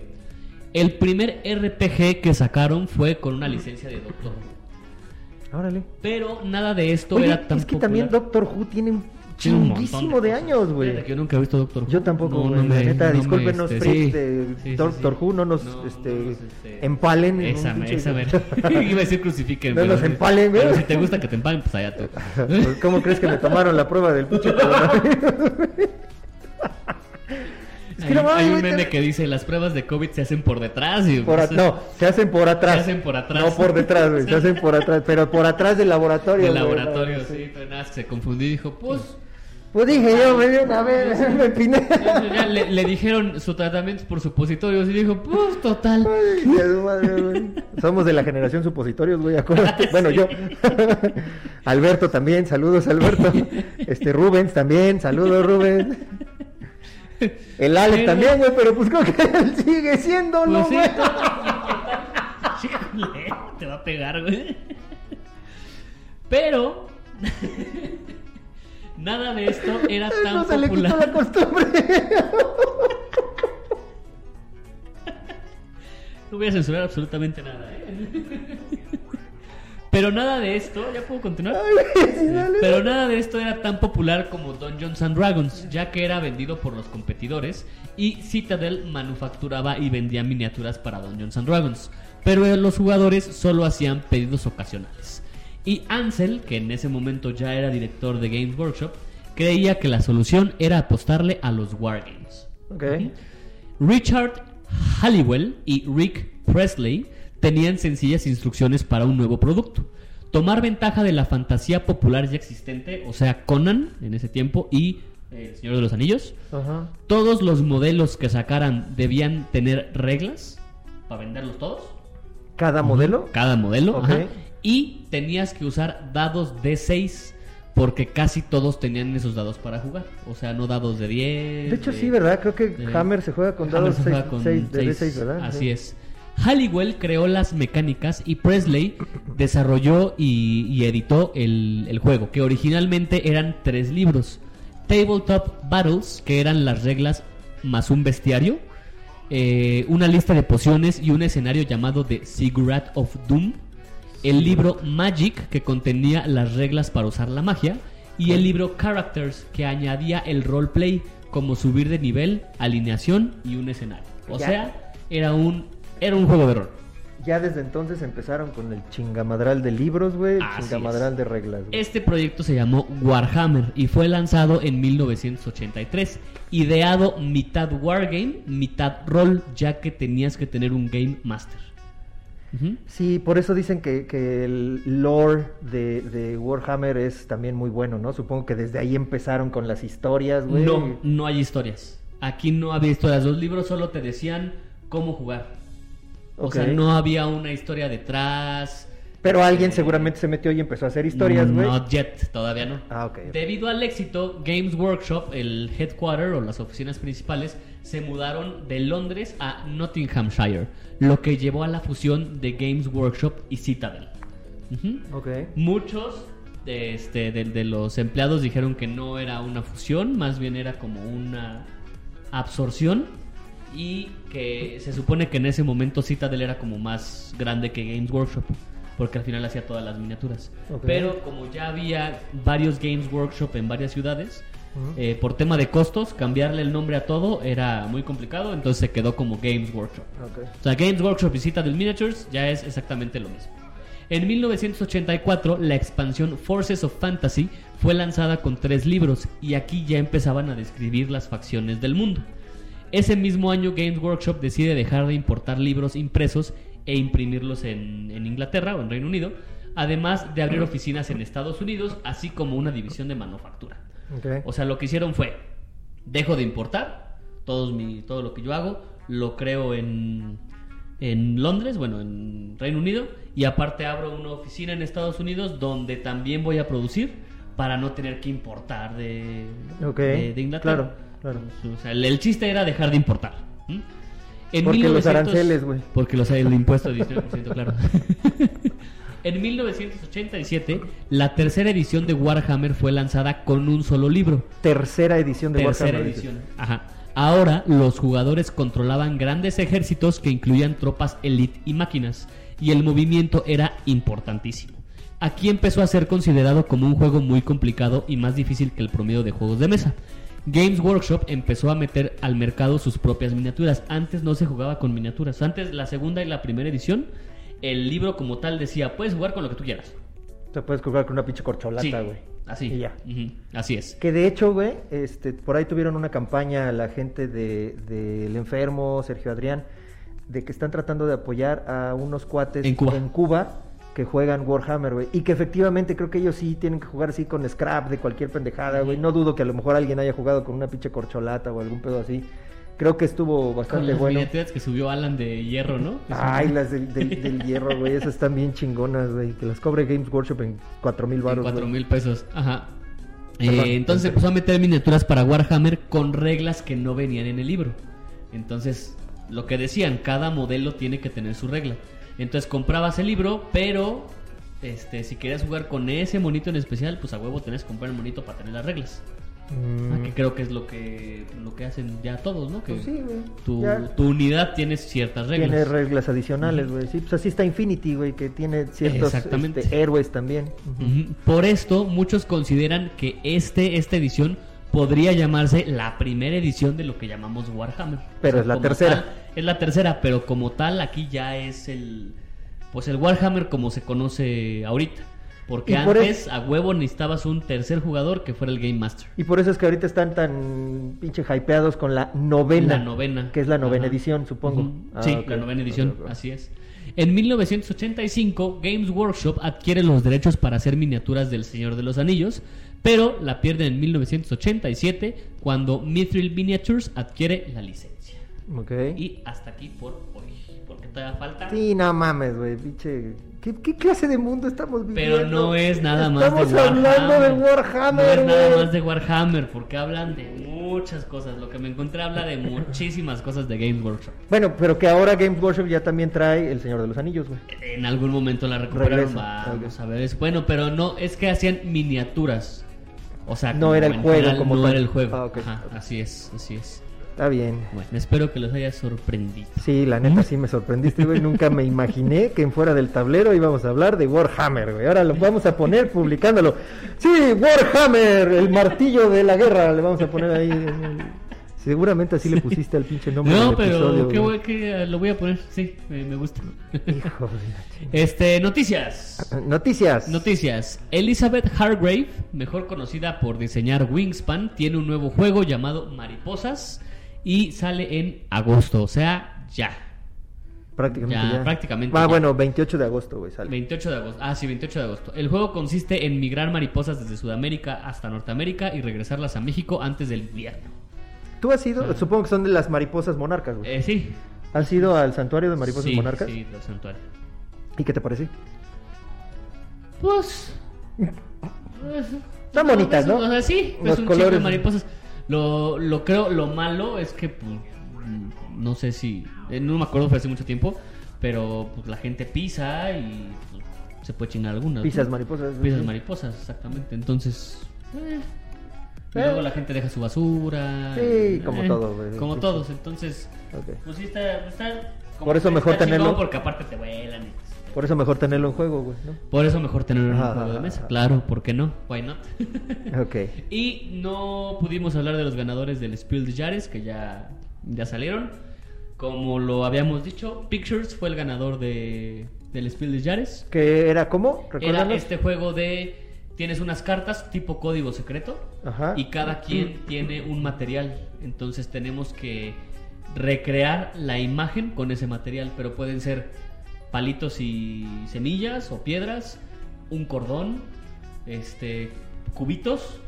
B: El primer RPG que sacaron fue con una licencia de Doctor Who.
A: Órale.
B: Pero nada de esto
A: Oye,
B: era tan
A: es que
B: popular.
A: también Doctor Who tiene un
B: Tiene un montón
A: chinguísimo de, años, güey.
B: Yo nunca he visto Doctor Who.
A: Yo tampoco,
B: No,
A: güey.
B: no me-
A: neta,
B: no
A: discúlpenos,
B: este,
A: freaks
B: sí.
A: de
B: Sí, sí,
A: Doctor. Who, no nos
B: No,
A: este,
B: este,
A: empalen. en un
B: Esa,
A: pinche-
B: esa. Iba a decir crucifiquen.
A: No
B: pero
A: nos empalen, güey.
B: Pero si te gusta que te empalen, pues allá tú.
A: Pues, ¿Cómo crees que me tomaron la prueba del pinche es que
B: Hay,
A: no
B: hay un meme
A: te-
B: que dice las pruebas de COVID se hacen por detrás y
A: por a- no, se hacen por atrás.
B: Se hacen por atrás.
A: No por detrás, güey. Se hacen por atrás. Pero por atrás del laboratorio.
B: del laboratorio,
A: no,
B: sí, nada, se confundió y dijo, pues
A: Pues dije yo, me dio una vez, me empiné.
B: ya le, le dijeron su tratamiento por supositorios y dijo, pues total.
A: Ay, de su madre, güey. Somos de la generación supositorios, güey, acuérdate. Bueno, yo. Alberto también, saludos, Alberto. Este, Rubens también, saludos, Rubens. El Alex
B: Pero-
A: también, güey, pero pues creo que él sigue siendo, ¿no,
B: Pues sí, te va a pegar, güey. Pero nada de esto era tan
A: se le
B: popular.
A: la costumbre.
B: No voy a censurar absolutamente nada, ¿eh? Pero nada de esto, ¿ya puedo continuar?
A: Dale.
B: Pero nada de esto era tan popular como Dungeons and Dragons, ya que era vendido por los competidores y Citadel manufacturaba y vendía miniaturas para Dungeons and Dragons. Pero los jugadores solo hacían pedidos ocasionales. Y Ansel, que en ese momento ya era director de Games Workshop, creía que la solución era apostarle a los wargames.
A: Ok.
B: Richard Halliwell y Rick Presley tenían sencillas instrucciones para un nuevo producto. Tomar ventaja de la fantasía popular ya existente, o sea, Conan en ese tiempo y eh, El Señor de los Anillos.
A: Ajá.
B: Todos los modelos que sacaran debían tener reglas para venderlos todos.
A: Cada modelo.
B: Cada modelo. Ajá. Y tenías que usar dados de 6 porque casi todos tenían esos dados para jugar. O sea, no dados de 10.
A: De hecho, sí, ¿verdad? Creo que
B: de-
A: Hammer se juega con dados
B: se juega
A: 6
B: con
A: de
B: seis,
A: D6, ¿verdad?
B: Así
A: Sí.
B: es. Halliwell creó las mecánicas y Presley desarrolló y, y editó el, el juego, que originalmente eran tres libros. Tabletop Battles, que eran las reglas más un bestiario, eh, una lista de pociones y un escenario llamado The Ziggurat of Doom, el libro Magic, que contenía las reglas para usar la magia, y el libro Characters, que añadía el roleplay, como subir de nivel, alineación y un escenario. O
A: Ya.
B: sea, era un, era un juego de rol.
A: Ya desde entonces empezaron con el chingamadral de libros, güey, chingamadral
B: es.
A: de reglas.
B: Este proyecto se llamó Warhammer y fue lanzado en 1983, ideado mitad wargame, mitad rol, ya que tenías que tener un game master.
A: Sí, por eso dicen que, que el lore de, de Warhammer es también muy bueno, ¿no? Supongo que desde ahí empezaron con las historias, güey.
B: No, no hay historias. Aquí no había historias. Los libros solo te decían cómo jugar. O sea, no había una historia detrás.
A: Pero alguien
B: Eh,
A: seguramente se metió y empezó a hacer historias, güey.
B: Not yet, todavía no.
A: Ah, ok. ok.
B: Debido al éxito, Games Workshop, el headquarter o las oficinas principales, se mudaron de Londres a Nottinghamshire, lo que llevó a la fusión de Games Workshop y Citadel. Ujú.
A: Ok.
B: Muchos de, este, de, de los empleados dijeron que no era una fusión, más bien era como una absorción y que se supone que en ese momento Citadel era como más grande que Games Workshop, porque al final hacía todas las miniaturas.
A: Ok.
B: Pero como ya había varios Games Workshop en varias ciudades, Eh, por tema de costos, cambiarle el nombre a todo era muy complicado, entonces se quedó como Games Workshop.
A: Ok.
B: O sea, Games Workshop y Citadel Miniatures ya es exactamente lo mismo. En 1984, la expansión Forces of Fantasy fue lanzada con tres libros y aquí ya empezaban a describir las facciones del mundo. Ese mismo año, Games Workshop decide dejar de importar libros impresos e imprimirlos en, en Inglaterra o en Reino Unido, además de abrir oficinas en Estados Unidos, así como una división de manufactura. O sea, lo que hicieron fue, dejo de importar todos mi, todo lo que yo hago, lo creo en, en Londres, bueno, en Reino Unido, y aparte abro una oficina en Estados Unidos donde también voy a producir para no tener que importar de, de, de Inglaterra.
A: claro, claro.
B: O sea, el, el chiste era dejar de importar. En
A: Porque los aranceles, güey.
B: Porque los el impuesto de 19%, claro. En 1987, la tercera edición de Warhammer fue lanzada con un solo libro.
A: Tercera edición de
B: Tercera
A: Warhammer.
B: edición. Ajá. Ahora los jugadores controlaban grandes ejércitos que incluían tropas elite y máquinas, y el movimiento era importantísimo. Aquí empezó a ser considerado como un juego muy complicado y más difícil que el promedio de juegos de mesa. Games Workshop empezó a meter al mercado sus propias miniaturas. Antes no se jugaba con miniaturas. Antes la segunda y la primera edición, el libro como tal decía, puedes jugar con lo que tú quieras.
A: Te puedes jugar con una pinche corcholata, güey.
B: así.
A: Y ya.
B: Así es.
A: Que de hecho, güey, este, por ahí tuvieron una campaña la gente de, del enfermo, Sergio Adrián, de que están tratando de apoyar a unos cuates
B: En Cuba.
A: Cuba que juegan Warhammer, güey. Y que efectivamente creo que ellos sí tienen que jugar así con scrap de cualquier pendejada, güey. No dudo que a lo mejor alguien haya jugado con una pinche corcholata o algún pedo así. Creo que estuvo
B: Con
A: bastante
B: las
A: bueno.
B: miniaturas que subió Alan de hierro, ¿no?
A: Ay, las del, del- del hierro, güey. Esas están bien chingonas, güey. Que las cobre Games Workshop en 4 mil baros.
B: cuatro mil pesos. Ajá.
A: Perdón,
B: Eh, entonces empezó a meter miniaturas para Warhammer con reglas que no venían en el libro. Entonces, lo que decían, cada modelo tiene que tener su regla. Entonces comprabas el libro, pero este, si querías jugar con ese monito en especial, pues a huevo tenés que comprar el monito para tener las reglas. Ah, que creo que es lo que lo que hacen ya todos, ¿no? Que
A: Mm. Pues sí, güey.
B: tu,
A: Ya.
B: tu unidad tiene ciertas reglas.
A: Tiene reglas adicionales, güey. Sí, pues así está Infinity, güey, que tiene ciertos este, héroes también.
B: Por esto, muchos consideran que este, esta edición podría llamarse la primera edición de lo que llamamos Warhammer.
A: Pero es la tercera.
B: tal, es la tercera, pero como tal, aquí ya es el. Pues el Warhammer como se conoce ahorita. Porque
A: Y por
B: antes, a huevo, necesitabas un tercer jugador que fuera el Game Master.
A: Y por eso es que ahorita están tan pinche hypeados con la novena.
B: La novena.
A: Que es la novena
B: Ajá.
A: edición, supongo.
B: Ujú.
A: Ah,
B: sí,
A: ok.
B: la novena edición, así es. En 1985, Games Workshop adquiere los derechos para hacer miniaturas del Señor de los Anillos, pero la pierden en 1987 cuando Mithril Miniatures adquiere la licencia.
A: Ok.
B: Y hasta aquí por hoy, porque todavía falta.
A: Sí, no mames, güey, pinche. ¿Qué, qué clase de mundo estamos viviendo?
B: Pero no es nada más de
A: Estamos
B: Warhammer.
A: hablando de Warhammer,
B: No es nada más de Warhammer, porque hablan de muchas cosas. Lo que me encontré habla de muchísimas cosas de Games Workshop.
A: Bueno, pero que ahora Games Workshop ya también trae El Señor de los Anillos, güey.
B: En algún momento la recuperaron.
A: Regresa,
B: Vamos a ver. Es, bueno, pero no, es que hacían miniaturas. O sea,
A: No
B: como
A: era el juego
B: general
A: como
B: No
A: tal.
B: era el juego.
A: Ah,
B: Ajá, así es, así es.
A: Está bien.
B: Bueno, espero que los haya sorprendido.
A: Sí, la neta sí me sorprendiste, güey. Nunca me imaginé que en fuera del tablero íbamos a hablar de Warhammer, güey. Ahora lo vamos a poner publicándolo. Sí, Warhammer, el martillo de la guerra. Le vamos a poner ahí. Seguramente así le pusiste al pinche nombre
B: No,
A: del
B: pero
A: episodio,
B: qué
A: güey.
B: que eh, lo voy a poner. Sí, me, gusta.
A: Hijo de.
B: Este, noticias.
A: Noticias.
B: Noticias. Elizabeth Hargrave, mejor conocida por diseñar Wingspan, tiene un nuevo juego llamado Mariposas y sale en agosto, o sea, ya.
A: Prácticamente
B: Ya,
A: ya.
B: prácticamente
A: Ah,
B: ya.
A: bueno, 28 de agosto, güey, sale.
B: 28 de agosto. Ah, sí, 28 de agosto. El juego consiste en migrar mariposas desde Sudamérica hasta Norteamérica y regresarlas a México antes del invierno.
A: ¿Tú has ido? Supongo que son de las mariposas monarcas, güey.
B: Eh, sí.
A: ¿Has ido al santuario de mariposas
B: sí,
A: monarcas?
B: Sí, del santuario.
A: ¿Y qué te parece?
B: Pues. pues,
A: Están bonitas, ¿no?
B: O sea, sí,
A: Los
B: es un chico de
A: colores.
B: mariposas. Lo, lo creo, lo malo es que, pues, no sé si. eh, No me acuerdo, fue hace mucho tiempo. Pero pues, la gente pisa y pues, se puede chingar algunas. ¿no?
A: Pisas mariposas.
B: Pisas
A: sí.
B: mariposas, exactamente. Entonces. eh. Y
A: Eh.
B: luego la gente deja su basura.
A: Sí,
B: y,
A: como
B: eh,
A: todo, güey.
B: Como todos, entonces.
A: Ok.
B: Pues sí, está. está como
A: Por eso mejor
B: está
A: tenerlo.
B: Porque aparte te vuelan. y,
A: Por eso mejor tenerlo en juego, güey, ¿no?
B: por eso mejor tenerlo en juego de mesa. Claro, ¿por qué no? Why not?
A: Ok.
B: y no pudimos hablar de los ganadores del Spiel des Jahres, que ya, ya salieron. Como lo habíamos dicho, Pictures fue el ganador de, del Spiel des Jahres.
A: ¿Qué era cómo?
B: Era este juego de... Tienes unas cartas tipo código secreto
A: Ajá.
B: y cada quien tiene un material. Entonces tenemos que recrear la imagen con ese material, pero pueden ser palitos y semillas o piedras, un cordón, este cubitos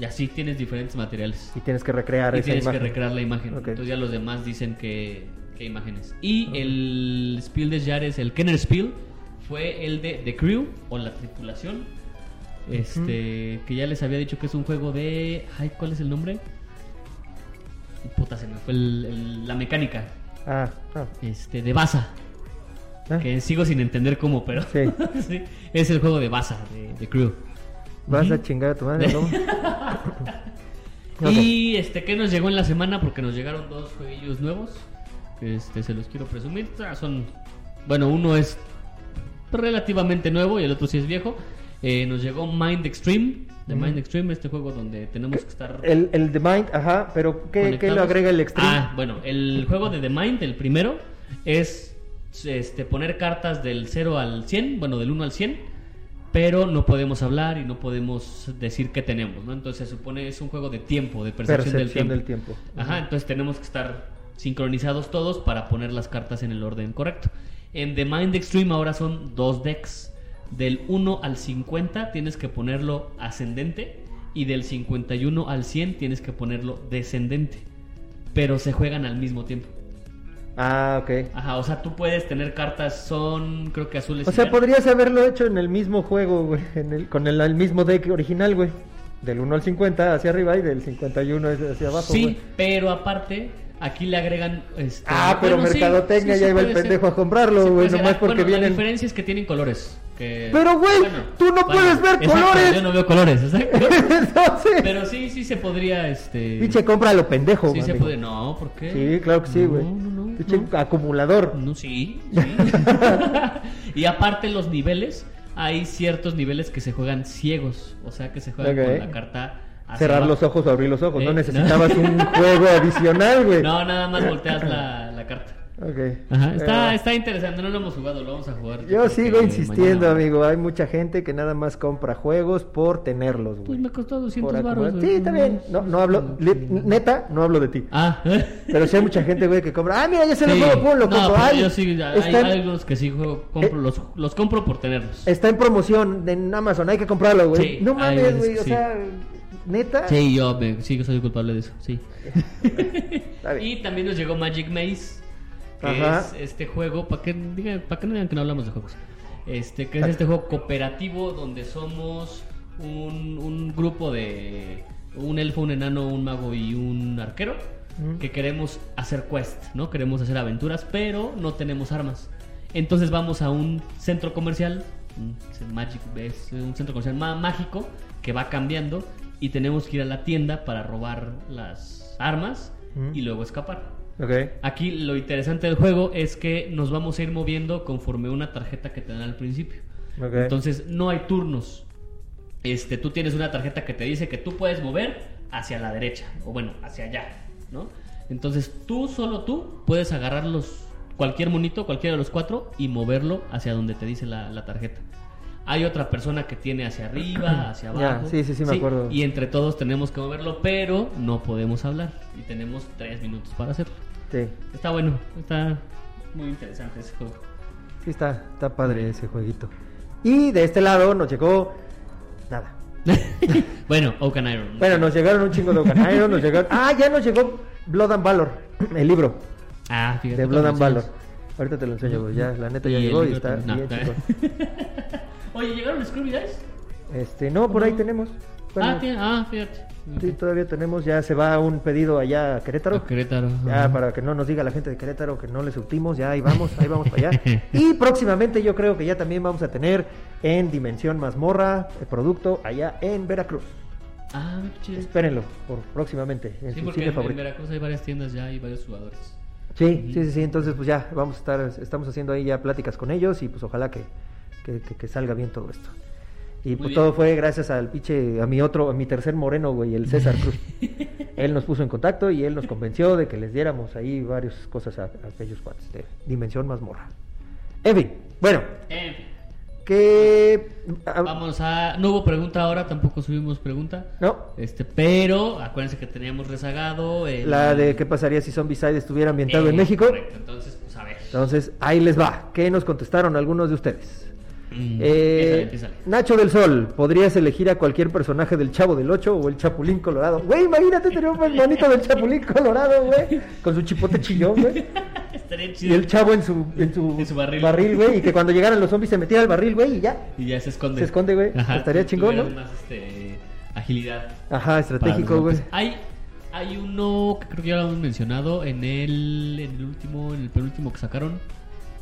B: y así tienes diferentes materiales.
A: Y tienes que recrear
B: Y
A: esa
B: tienes
A: imagen.
B: que recrear la imagen. Entonces ya los demás dicen que, que imágenes. Y el Spiel des Jahres, el Kenner Spiel, fue el de The Crew o la tripulación. Este, que ya les había dicho que es un juego de. Ay, ¿cuál es el nombre? Puta, se me fue el- el- la mecánica.
A: Ah, ah.
B: Este, de Baza.
A: Ah.
B: Que sigo sin entender cómo, pero.
A: Sí.
B: sí, es el juego de Baza, de, de Crew.
A: Vas a chingar a tu madre, ¿no?
B: Y este, ¿qué nos llegó en la semana? Porque nos llegaron dos jueguillos nuevos. Este, se los quiero presumir. Ah, Son. Bueno, uno es relativamente nuevo y el otro sí es viejo. Eh, nos llegó Mind Extreme. De. Mind Extreme, este juego donde tenemos que estar.
A: El, el The Mind, ajá, pero ¿qué, ¿qué lo agrega el Extreme?
B: Ah, bueno, el juego de The Mind, el primero, es este, poner cartas del 0 al 100, bueno, del 1 al 100, pero no podemos hablar y no podemos decir qué tenemos, ¿no? Entonces se supone es un juego de tiempo, de percepción,
A: Percepción
B: del tiempo.
A: del tiempo.
B: Ajá, entonces tenemos que estar sincronizados todos para poner las cartas en el orden correcto. En The Mind Extreme ahora son dos decks. Del 1 al 50 tienes que ponerlo ascendente y del 51 al 100 tienes que ponerlo descendente. Pero se juegan al mismo tiempo.
A: Ah, ok.
B: Ajá, o sea, tú puedes tener cartas, son creo que azules.
A: O
B: y
A: sea,
B: verdes.
A: podrías haberlo hecho en el mismo juego, güey, en el- con el, el mismo deck original, güey. Del 1 al 50 hacia arriba y del 51 hacia abajo,
B: Sí,
A: güey.
B: pero aparte, aquí le agregan. Este,
A: Ah, pero
B: bueno,
A: mercadotecnia
B: sí,
A: ya iba el
B: ser.
A: pendejo a comprarlo,
B: Sí
A: güey, nomás
B: Ah,
A: porque
B: bueno, La
A: vienen-
B: diferencia es que tienen colores. Que-
A: Pero, güey, tú no puedes ver
B: exacto,
A: colores.
B: Yo no veo colores, exacto.
A: Entonces,
B: pero sí, sí se podría. Este,
A: pinche cómpralo, pendejo,
B: sí se
A: amigo.
B: puede. No, ¿por qué?
A: Sí, claro que sí, güey.
B: No, no, no.
A: acumulador.
B: No, sí, sí. y aparte los niveles, hay ciertos niveles que se juegan ciegos, o sea que se juegan con la carta
A: Cerrar
B: abajo.
A: los ojos o abrir los ojos.
B: Eh,
A: no
B: no.
A: necesitabas un juego adicional, güey.
B: No, nada más volteas la, la carta.
A: Ok.
B: Ajá, está,
A: Eh,
B: está interesante, no lo hemos jugado, lo vamos a jugar.
A: Yo sigo insistiendo,
B: mañana.
A: amigo. Hay mucha gente que nada más compra juegos por tenerlos, güey.
B: Pues me costó 200
A: Por
B: baros.
A: Sí, está bien. No, no hablo, neta, no hablo de ti.
B: Ah,
A: Pero sí hay mucha gente, güey, que compra. Ah, mira, ya se lo juego, pum, lo
B: No,
A: compro. Ay,
B: yo sí, hay, algunos que sí juego, compro, los, los compro por tenerlos.
A: está en promoción en Amazon, hay que comprarlo, güey.
B: Sí,
A: no mames, güey, o
B: sí.
A: sea, neta.
B: Sí, yo me, sí que soy culpable de eso, sí. Y también nos llegó Magic Maze, que
A: Ajá.
B: es este juego, para que, para que no digan que no hablamos de juegos, este que es este juego cooperativo donde somos un, un grupo de un elfo, un enano, un mago y un arquero que queremos hacer quest, ¿no? Queremos hacer aventuras, pero no tenemos armas. Entonces vamos a un centro comercial, Magic, es un centro comercial má- mágico que va cambiando y tenemos que ir a la tienda para robar las armas y luego escapar.
A: Ok.
B: Aquí lo interesante del juego es que nos vamos a ir moviendo conforme una tarjeta que te dan al principio.
A: Ok.
B: Entonces no hay turnos. Este, tú tienes una tarjeta que te dice que tú puedes mover hacia la derecha o bueno, hacia allá, ¿no? Entonces tú solo tú puedes agarrar los cualquier monito, cualquiera de los cuatro y moverlo hacia donde te dice la, la tarjeta. Hay otra persona que tiene hacia arriba, hacia abajo.
A: sí, sí, sí, me acuerdo.
B: Y entre todos tenemos que moverlo, pero no podemos hablar y tenemos tres minutos para hacerlo.
A: Sí.
B: Está bueno, está muy interesante ese juego.
A: Sí, está, está padre ese jueguito. Y de este lado nos llegó nada.
B: bueno, Oak and Iron.
A: Bueno, nos llegaron un chingo de Ocan Iron, nos llegaron... Ah, ya nos llegó Blood and Valor, el libro
B: Ah, fíjate.
A: de Blood and Valor. Ahorita te lo enseño. Ya, la neta ya llegó y está
B: también.
A: bien
B: No,
A: chingón.
B: Oye, ¿llegaron los Scooby Guys?
A: Este, no, por ahí tenemos. Bueno,
B: ah, tiene- ah, fíjate.
A: Sí, todavía tenemos. Ya se va un pedido allá a Querétaro.
B: A Querétaro.
A: Ya
B: ajá.
A: para que no nos diga la gente de Querétaro que no les surtimos, ya ahí vamos, ahí vamos para allá. Y próximamente yo creo que ya también vamos a tener en Dimensión Mazmorra el producto allá en Veracruz.
B: Ah, chido.
A: Espérenlo por próximamente en
B: Sí, porque en, en. Veracruz hay varias tiendas ya y varios jugadores.
A: Sí, sí, sí, sí, entonces pues ya vamos a estar, estamos haciendo ahí ya pláticas con ellos y pues ojalá que, que, que- que salga bien todo esto. Y pues todo fue gracias al pinche, a mi otro, a mi tercer moreno, güey, el César Cruz. él nos puso en contacto y él nos convenció de que les diéramos ahí varias cosas a, a aquellos cuates de Dimensión Mazmorra. En fin, bueno,
B: En fin,
A: que...
B: vamos a. No hubo pregunta ahora, tampoco subimos pregunta.
A: No,
B: Este, pero acuérdense que teníamos rezagado. el-
A: la de qué pasaría si Zombicide estuviera ambientado
B: Eh,
A: en México.
B: Correcto, entonces, pues a ver.
A: Entonces, ahí les va. ¿Qué nos contestaron algunos de ustedes?
B: Mm,
A: Eh. Nacho del Sol, podrías elegir a cualquier personaje del Chavo del 8 o el Chapulín Colorado. Güey, imagínate tener un monito del Chapulín Colorado, güey, con su chipote chillón, güey.
B: Estaría
A: Y el chavo en su, en su,
B: En su barril.
A: güey, y que cuando llegaran los zombies se metiera al barril, güey, y ya.
B: Y ya se esconde.
A: Se esconde, güey. Estaría chingón, ¿no?
B: más este, agilidad.
A: Ajá, estratégico, güey.
B: Hay, hay uno que creo que ya lo hemos mencionado en el, en el último, en el penúltimo que sacaron,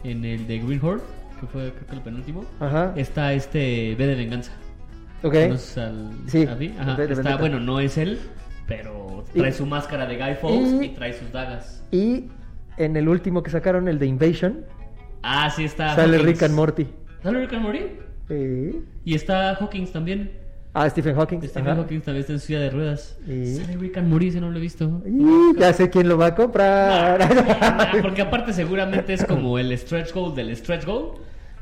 B: en el de Green Horde, que fue creo que el penúltimo.
A: Ajá.
B: Está este B de venganza.
A: Ok.
B: ¿Conoces al,
A: Sí,
B: a? Ajá, está,
A: Vendetta.
B: bueno, no es él, pero
A: Y-
B: trae su máscara de Guy Fawkes
A: y-
B: y, trae sus dagas.
A: Y en el último que sacaron, el de Invasion,
B: Ah, sí está.
A: sale
B: Hawkins.
A: Rick and Morty.
B: ¿Sale Rick and Morty?
A: Sí.
B: Y está Hawkins también.
A: Ah, Stephen Hawking.
B: Stephen
A: ajá.
B: Hawkins también está en silla de ruedas.
A: Y-
B: Sale Rick and Morty, no lo he visto.
A: Y ya sé quién lo va a comprar.
B: Porque aparte seguramente es como el stretch goal del stretch goal.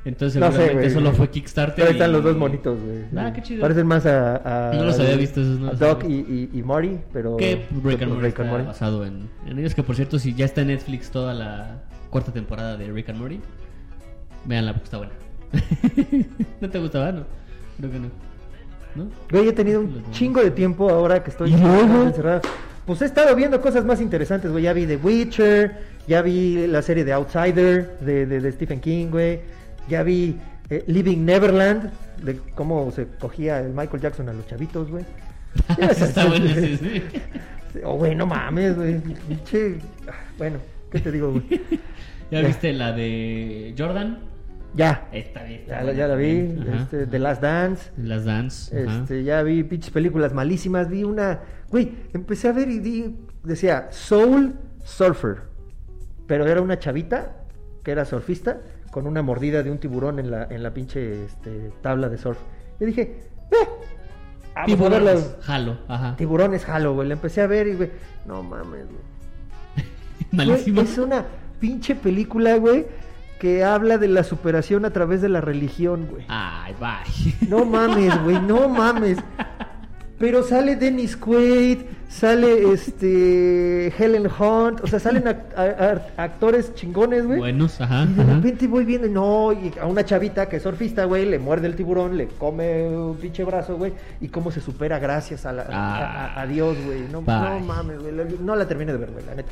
B: Entonces
A: No sé,
B: seguramente
A: güey.
B: solo fue Kickstarter.
A: Pero ahí están
B: y-
A: los dos monitos, güey.
B: Ah, qué chido.
A: Parecen más a. a
B: No los había visto esos, no
A: a Doc y, y, y Marty, pero.
B: Que Rick and
A: pues,
B: Morty
A: Rick
B: está
A: Morty.
B: basado en, en ellos. Que por cierto, si ya está en Netflix toda la cuarta temporada de Rick and Morty, véanla porque está buena. ¿No te gustaba? No, creo que no. ¿No?
A: Güey, he tenido un chingo de tiempo ahora que estoy encerrado. Pues he estado viendo cosas más interesantes, güey. Ya vi The Witcher, ya vi la serie de Outsider de, de, de Stephen King, güey. Ya vi eh, Living Neverland, de cómo se cogía el Michael Jackson a los chavitos, güey.
B: está bueno, sí, sí.
A: Oh, güey, no mames, güey. Bueno, ¿qué te digo, güey?
B: ¿Ya
A: Ya.
B: viste la de Jordan?
A: Ya.
B: Esta.
A: Ya, la- ya la vi.
B: Ajá,
A: este. The Last Dance.
B: Las Dance. ajá.
A: Este, ya vi pinches películas malísimas. Vi una. Güey, empecé a ver y di, decía Soul Surfer. Pero era una chavita que era surfista con una mordida de un tiburón en la, en la pinche este, tabla de surf. Y dije, ¡eh!
B: Tiburones, Jalo, ajá.
A: Tiburones Halo, güey. La empecé a ver y, güey, no mames, güey.
B: Malísimo.
A: Güey, es una pinche película, güey, que habla de la superación a través de la religión, güey.
B: Ay, bye.
A: No mames, güey, no mames. Pero sale Dennis Quaid, sale este Helen Hunt, o sea, salen ac- a- a- actores chingones, güey.
B: Buenos, ajá.
A: Y de
B: ajá.
A: repente voy viendo, no, y a una chavita que es surfista, güey, le muerde el tiburón, le come un pinche brazo, güey, y cómo se supera gracias a, la, a- a-
B: Ah.
A: a Dios, güey. No, no mames, güey, no la terminé de ver, güey, la neta.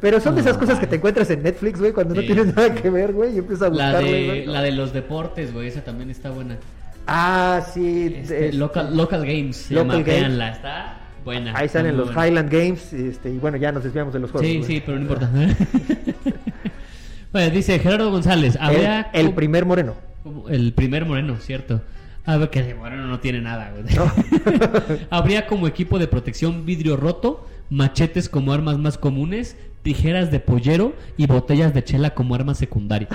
A: Pero son de esas
B: No,
A: cosas que te encuentras en Netflix, güey, cuando no tienes nada que ver, güey, y empiezas a
B: La
A: buscarle,
B: de,
A: güey.
B: la de los deportes, güey, esa también está buena.
A: Ah, sí.
B: Este,
A: de-
B: local, local Games, se
A: Local
B: llama,
A: Games.
B: véanla, está Buena.
A: Ahí
B: está
A: salen
B: muy
A: los
B: buena.
A: Highland Games, este, y bueno, ya nos desviamos de los juegos.
B: Sí,
A: güey.
B: sí, pero no importa. bueno, dice Gerardo González. Habría
A: el primer moreno.
B: el primer moreno, cierto. A ver, que de moreno no tiene nada, güey.
A: No.
B: Habría como equipo de protección vidrio roto, machetes como armas más comunes, tijeras de pollero y botellas de chela como armas secundarias.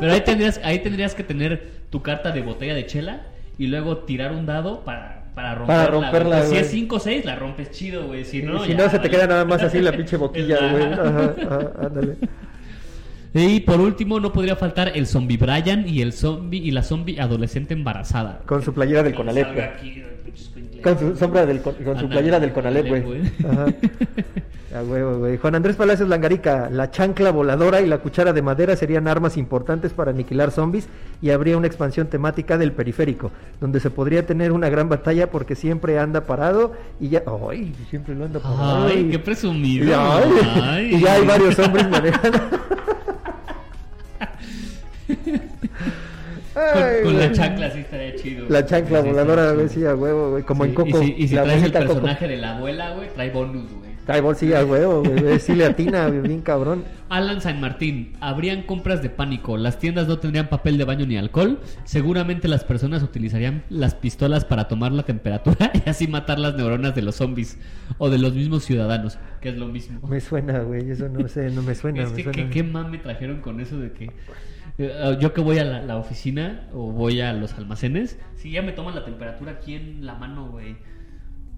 B: Pero ahí tendrías, ahí tendrías que tener tu carta de botella de chela y luego tirar un dado para, para romperla.
A: Para romperla,
B: güey. Si es 5 o 6, la rompes chido, güey. Si no,
A: si
B: ya,
A: no, se te queda nada más así la pinche boquilla, güey. Ajá, ajá, ándale.
B: Y por último, no podría faltar el zombie Brian y el zombie y la zombie adolescente embarazada.
A: Con su playera del Conalep,
B: aquí.
A: Con su sombra del con, con su playera del Conalep, güey.
B: güey.
A: Ajá. A huevo, güey. Juan Andrés Palacios Langarica, la chancla voladora y la cuchara de madera serían armas importantes para aniquilar zombies y habría una expansión temática del periférico, donde se podría tener una gran batalla porque siempre anda parado y ya... ¡Ay! Siempre lo anda parado.
B: Ay, qué presumido.
A: y, ay,
B: Ay.
A: y ya hay varios hombres manejando. Ay,
B: con la chancla sí estaría chido.
A: La chancla
B: Sí,
A: voladora, güey, sí, a huevo, güey. Como
B: Sí,
A: en Coco.
B: Y si, y si
A: la
B: traes el
A: Coco.
B: personaje de la abuela, güey, trae bonus, güey.
A: Trae bolsilla, güey. güey, Sí le atina, bien cabrón.
B: Alan San Martín, habrían compras de pánico, las tiendas no tendrían papel de baño ni alcohol, seguramente las personas utilizarían las pistolas para tomar la temperatura y así matar las neuronas de los zombies o de los mismos ciudadanos, que es lo mismo.
A: Me suena, güey. Eso no sé, no me suena.
B: es
A: me
B: que
A: suena.
B: ¿qué, qué mame trajeron con eso de que yo que voy a la, la oficina o voy a los almacenes, si ya me toman la temperatura aquí en la mano, güey.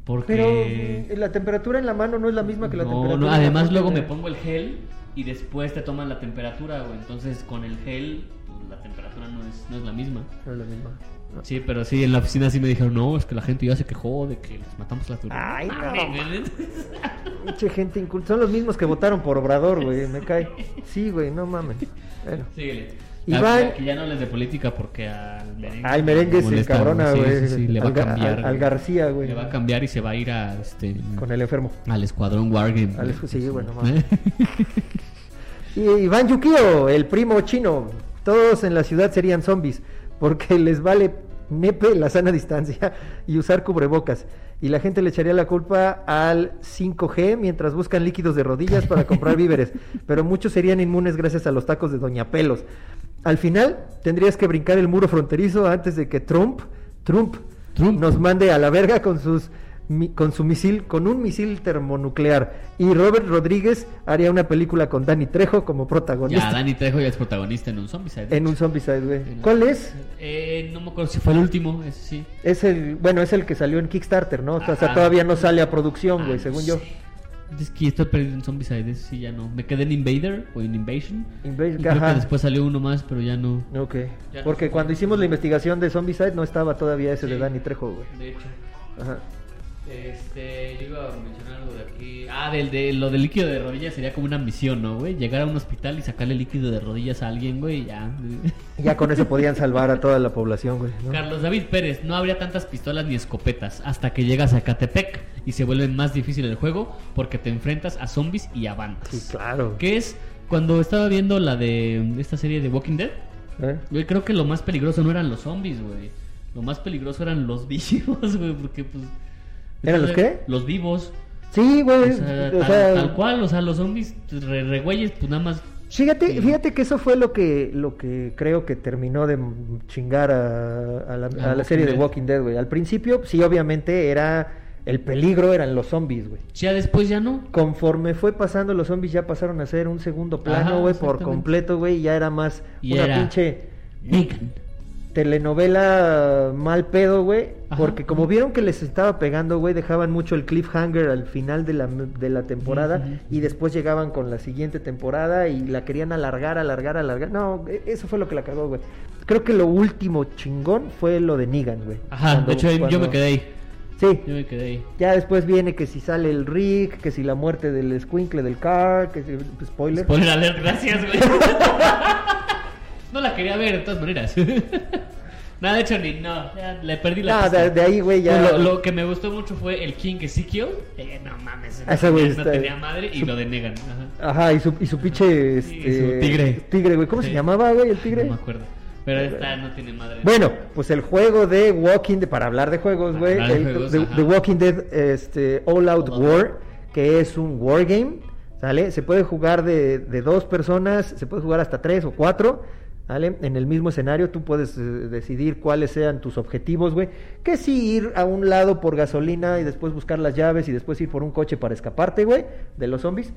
B: Porque
A: Pero eh, la temperatura en la mano no es la misma que la
B: no,
A: temperatura.
B: no,
A: en la
B: además
A: boca,
B: luego me pongo el gel y después te toman la temperatura, güey. Entonces con el gel pues, la temperatura no es, no es la misma.
A: No es la misma. No.
B: Sí, pero sí, en la oficina sí me dijeron, no, es que la gente ya se quejó de que les matamos las
A: Ay, no,
B: Mames, güey.
A: Pinche gente inculta. Son los mismos que votaron por Obrador, güey. Me cae. Sí, güey, no mames. Bueno.
B: Síguele.
A: Iván-
B: Que ya no les de política porque al merengue.
A: Ay, merengue se encabrona,
B: Sí,
A: güey.
B: sí, sí, le va
A: Al
B: a cambiar.
A: al- al. García, güey.
B: Le va a cambiar y se va a ir a este.
A: Con el enfermo.
B: Al escuadrón Wargame.
A: Al sí, bueno. Y Iván Yukio, el primo chino. Todos en la ciudad serían zombies. Porque les vale nepe la sana distancia y usar cubrebocas. Y la gente le echaría la culpa al 5G mientras buscan líquidos de rodillas para comprar víveres. Pero muchos serían inmunes gracias a los tacos de Doña Pelos. Al final, tendrías que brincar el muro fronterizo antes de que Trump, Trump,
B: Trump.
A: nos mande a la verga con sus con su misil, con un misil termonuclear. Y Robert Rodríguez haría una película con Danny Trejo como protagonista
B: Ya, Dani Trejo ya es protagonista en un zombie.
A: en un Zombicide, güey. ¿Cuál es?
B: Eh, no me acuerdo si fue el último, ese sí.
A: Es el, bueno, es el que salió en Kickstarter, ¿no? O sea,
B: Ajá.
A: todavía no sale a producción,
B: Ah,
A: güey,
B: no
A: según yo.
B: Es que estoy perdido en Zombicide, ese sí ya no. Me quedé en Invader o en Invasion.
A: Invasion,
B: y creo
A: ajá.
B: que después salió uno más, pero ya no.
A: Ok.
B: Ya no
A: Porque
B: sé.
A: cuando hicimos la investigación de Zombicide no estaba todavía ese de
B: Sí.
A: Danny Trejo, güey.
B: De hecho.
A: Ajá.
B: Este, yo iba a mencionar algo de aquí. Ah, del, de, lo del líquido de rodillas sería como una misión, ¿no, güey? Llegar a un hospital y sacarle líquido de rodillas a alguien, güey, y ya.
A: Ya con eso podían salvar a toda la población, güey. ¿no?
B: Carlos David Pérez, no habría tantas pistolas ni escopetas hasta que llegas a Catepec y se vuelve más difícil el juego porque te enfrentas a zombies y a bandas.
A: Sí, claro.
B: Que es cuando estaba viendo la de esta serie de Walking Dead,
A: ¿Eh?
B: güey, creo que lo más peligroso no eran los zombies, güey. Lo más peligroso eran los vivos, güey, porque pues...
A: ¿Eran los qué?
B: Los vivos.
A: Sí, güey.
B: O sea,
A: o
B: tal,
A: sea,
B: tal cual, o sea, los zombies re, re pues nada más.
A: Fíjate, fíjate que eso fue lo que, lo que creo que terminó de chingar a, a la,
B: A
A: a la serie de
B: Walking
A: Dead, güey. Al principio, sí, obviamente era el peligro eran los zombies, güey.
B: Ya después ya no.
A: Conforme fue pasando, los zombies ya pasaron a ser un segundo plano, güey, por completo, güey. Ya era más
B: Y
A: una
B: era-
A: pinche
B: Negan.
A: Telenovela mal pedo, güey. Porque como vieron que les estaba pegando, güey, dejaban mucho el cliffhanger al final de la, de la temporada y después llegaban con la siguiente temporada y la querían alargar, alargar, alargar. No, e- eso fue lo que la cagó, güey. Creo que lo último chingón fue lo de Negan, güey.
B: Ajá,
A: Cuando-
B: de hecho yo me quedé ahí.
A: Sí,
B: Yo me quedé ahí.
A: ya después viene que si sale el Rick, que si la muerte del escuincle del car, que si... Spoiler.
B: Spoiler alert, gracias, güey. no la quería ver de todas maneras. Nada, de hecho, ni no. Ya le perdí la
A: No, de, de ahí, güey, ya...
B: Lo, lo que me gustó mucho fue el King Ezekiel. Eh, no mames.
A: Ese güey
B: no
A: está-
B: tenía madre. Y
A: su-
B: lo de Negan. Ajá.
A: Ajá, y su, y su pinche... Este,
B: su tigre.
A: Tigre, güey. ¿Cómo se llamaba, güey, el tigre?
B: No me acuerdo. Pero esta no tiene madre.
A: Bueno, pues el juego de Walking Dead, para hablar de juegos, güey,
B: de
A: Walking Dead este, All Out
B: All Out
A: War, que es un wargame, ¿sale? Se puede jugar de, de dos personas, se puede jugar hasta tres o cuatro, ¿vale? En el mismo escenario, tú puedes eh, decidir cuáles sean tus objetivos, güey. Que si ir a un lado por gasolina y después buscar las llaves y después ir por un coche para escaparte, güey, de los zombies.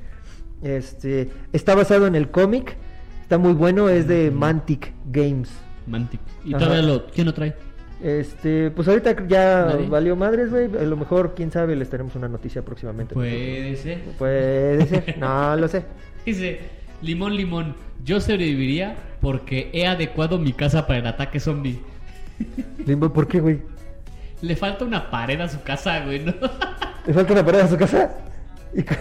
A: Este, está basado en el cómic, está muy bueno, es de Mantic Games.
B: Mantic. ¿Y todavía lo... ¿Quién lo trae?
A: Este, pues ahorita ya
B: ¿Nadie?
A: valió madres, güey. A lo mejor, quién sabe, les tenemos una noticia próximamente.
B: Puede ser.
A: Puede ser, no lo sé.
B: Dice, limón, limón, yo sobreviviría porque he adecuado mi casa para el ataque zombie.
A: Limbo, ¿por qué, güey?
B: Le falta una pared a su casa, güey, ¿no?
A: ¿Le falta una pared a su casa? Y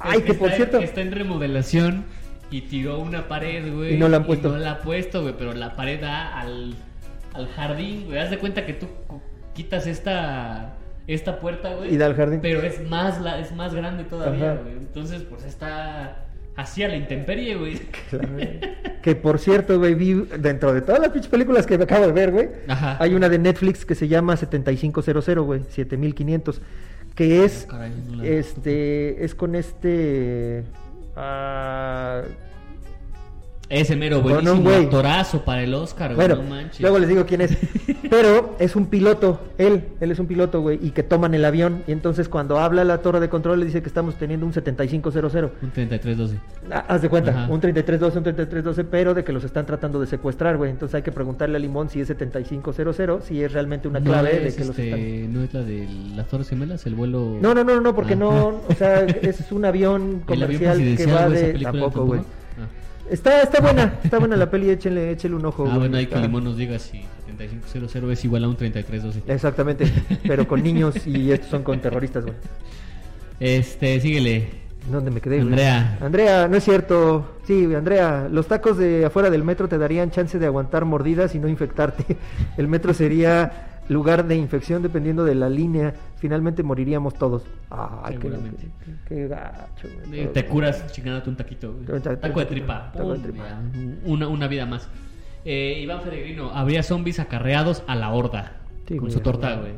A: Ay, que por cierto.
B: Está en remodelación y tiró una pared, güey.
A: Y no la han puesto.
B: no la ha puesto, güey, pero la pared da al, al jardín, güey. Haz de cuenta que tú quitas esta esta puerta, güey.
A: Y da al jardín.
B: Pero es más la, es más grande todavía,
A: Ajá.
B: güey. Entonces, pues está así a la intemperie, güey.
A: Claro. Que por cierto, güey, vi dentro de todas las pinches películas que me acabo de ver, güey.
B: Ajá.
A: Hay una de Netflix que se llama 7500, güey, 7500. Que es.
B: Ah, caray, no la-
A: Este. Es con este. ah,
B: Ese mero,
A: Con un
B: buenísimo
A: güey.
B: actorazo para el Oscar, güey.
A: Bueno,
B: no manches.
A: luego les digo quién es. Pero es un piloto, él, él es un piloto, güey, y que toman el avión. Y entonces cuando habla la torre de control le dice que estamos teniendo un 7500.
B: Un 3312.
A: Ah, Haz de cuenta,
B: Ajá.
A: un 3312, un 3312, pero de que los están tratando de secuestrar, güey. Entonces hay que preguntarle a Limón si es 7500, si es realmente una clave
B: no
A: de que los
B: este,
A: están...
B: No es la de las Torres Gemelas, el vuelo.
A: No, no, no, no, porque
B: Ah.
A: no, o sea, es un avión comercial que va de... Tampoco, güey. Está, está buena, está buena la peli, échenle, échenle un ojo.
B: Ah,
A: güey,
B: bueno, hay que Limón nos diga si 7500 es igual a un 3312.
A: Exactamente, pero con niños y estos son con terroristas, güey.
B: Este, síguele.
A: ¿Dónde me quedé? güey?
B: Andrea.
A: Andrea, no es cierto. Sí, Andrea, los tacos de afuera del metro te darían chance de aguantar mordidas y no infectarte. El metro sería lugar de infección dependiendo de la línea. Finalmente moriríamos todos. Ay, qué,
B: Seguramente.
A: qué- qué gacho, güey.
B: Eh, Te curas chingándote un taquito. güey. Taco de tripa.
A: taco de tripa.
B: Una, una vida más. Eh, Iván Peregrino, habría zombies acarreados a la horda.
A: Sí,
B: con
A: güey,
B: su torta,
A: güey.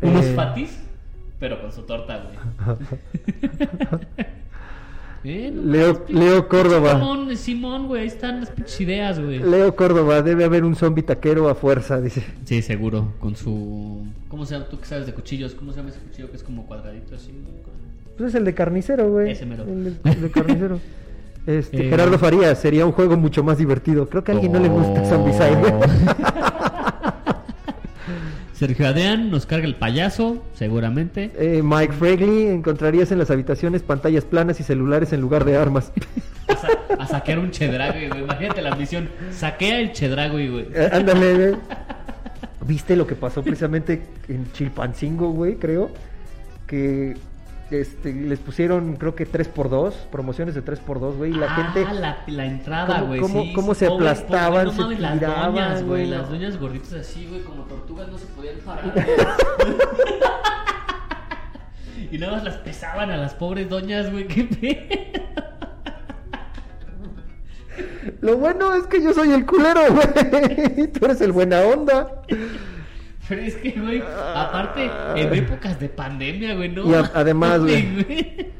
B: güey. Unos
A: Eh.
B: fatis, pero con su torta, güey. Eh, no
A: Leo, Leo Córdoba.
B: Simón, Simón, güey, ahí están las pinches ideas, güey.
A: Leo Córdoba, debe haber un zombie taquero a fuerza, dice.
B: Sí, seguro, con su... ¿Cómo se llama? ¿Tú que sabes de cuchillos? ¿Cómo se llama ese cuchillo que es como cuadradito así? con-
A: Pues es el de carnicero, güey.
B: Ese mero.
A: El de, el de carnicero. Este,
B: Eh.
A: Gerardo Farías, sería un juego mucho más divertido. Creo que a alguien no le gusta Zombicide, güey.
B: Sergio Adrián nos carga el payaso, seguramente.
A: Eh, Mike Fregley, encontrarías en las habitaciones pantallas planas y celulares en lugar de armas.
B: A, sa- a saquear un chedragui, güey. Imagínate la misión. Saquea el chedragui, güey.
A: Eh, Ándale, güey. ¿Viste lo que pasó precisamente en Chilpancingo, güey? Creo. Que este, les pusieron, creo que 3x2, promociones de 3x2, güey. Y la
B: Ah,
A: gente.
B: la, la entrada,
A: ¿Cómo-
B: güey.
A: cómo-
B: sí,
A: cómo
B: sí,
A: se
B: pobre,
A: aplastaban,
B: pobre, no
A: se
B: mames, las
A: tiraban,
B: doñas, güey. Las doñas gorditas así, güey, como tortugas no se podían parar. y nada más las pesaban a las pobres doñas, güey. Qué pedo.
A: Lo bueno es que yo soy el culero, güey. Tú eres el buena onda.
B: Pero es que, güey, aparte, en épocas de pandemia, güey, no.
A: Y a- además, güey.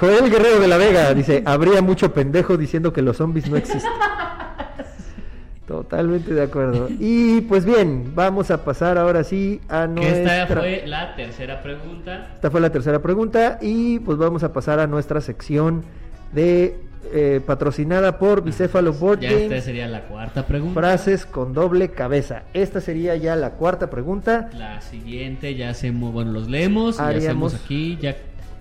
A: Joel Guerrero de la Vega dice, habría mucho pendejo diciendo que los zombies no existen. Totalmente de acuerdo. Y pues bien, vamos a pasar ahora sí a
B: Que esta
A: nuestra...
B: fue la tercera pregunta.
A: Esta fue la tercera pregunta y pues vamos a pasar a nuestra sección de eh, patrocinada por Bicéfalo Board
B: Ya esta sería la cuarta pregunta.
A: Frases con doble cabeza. Esta sería ya la cuarta pregunta.
B: La siguiente ya hacemos, bueno, los leemos, y
A: Haríamos-
B: hacemos aquí, ya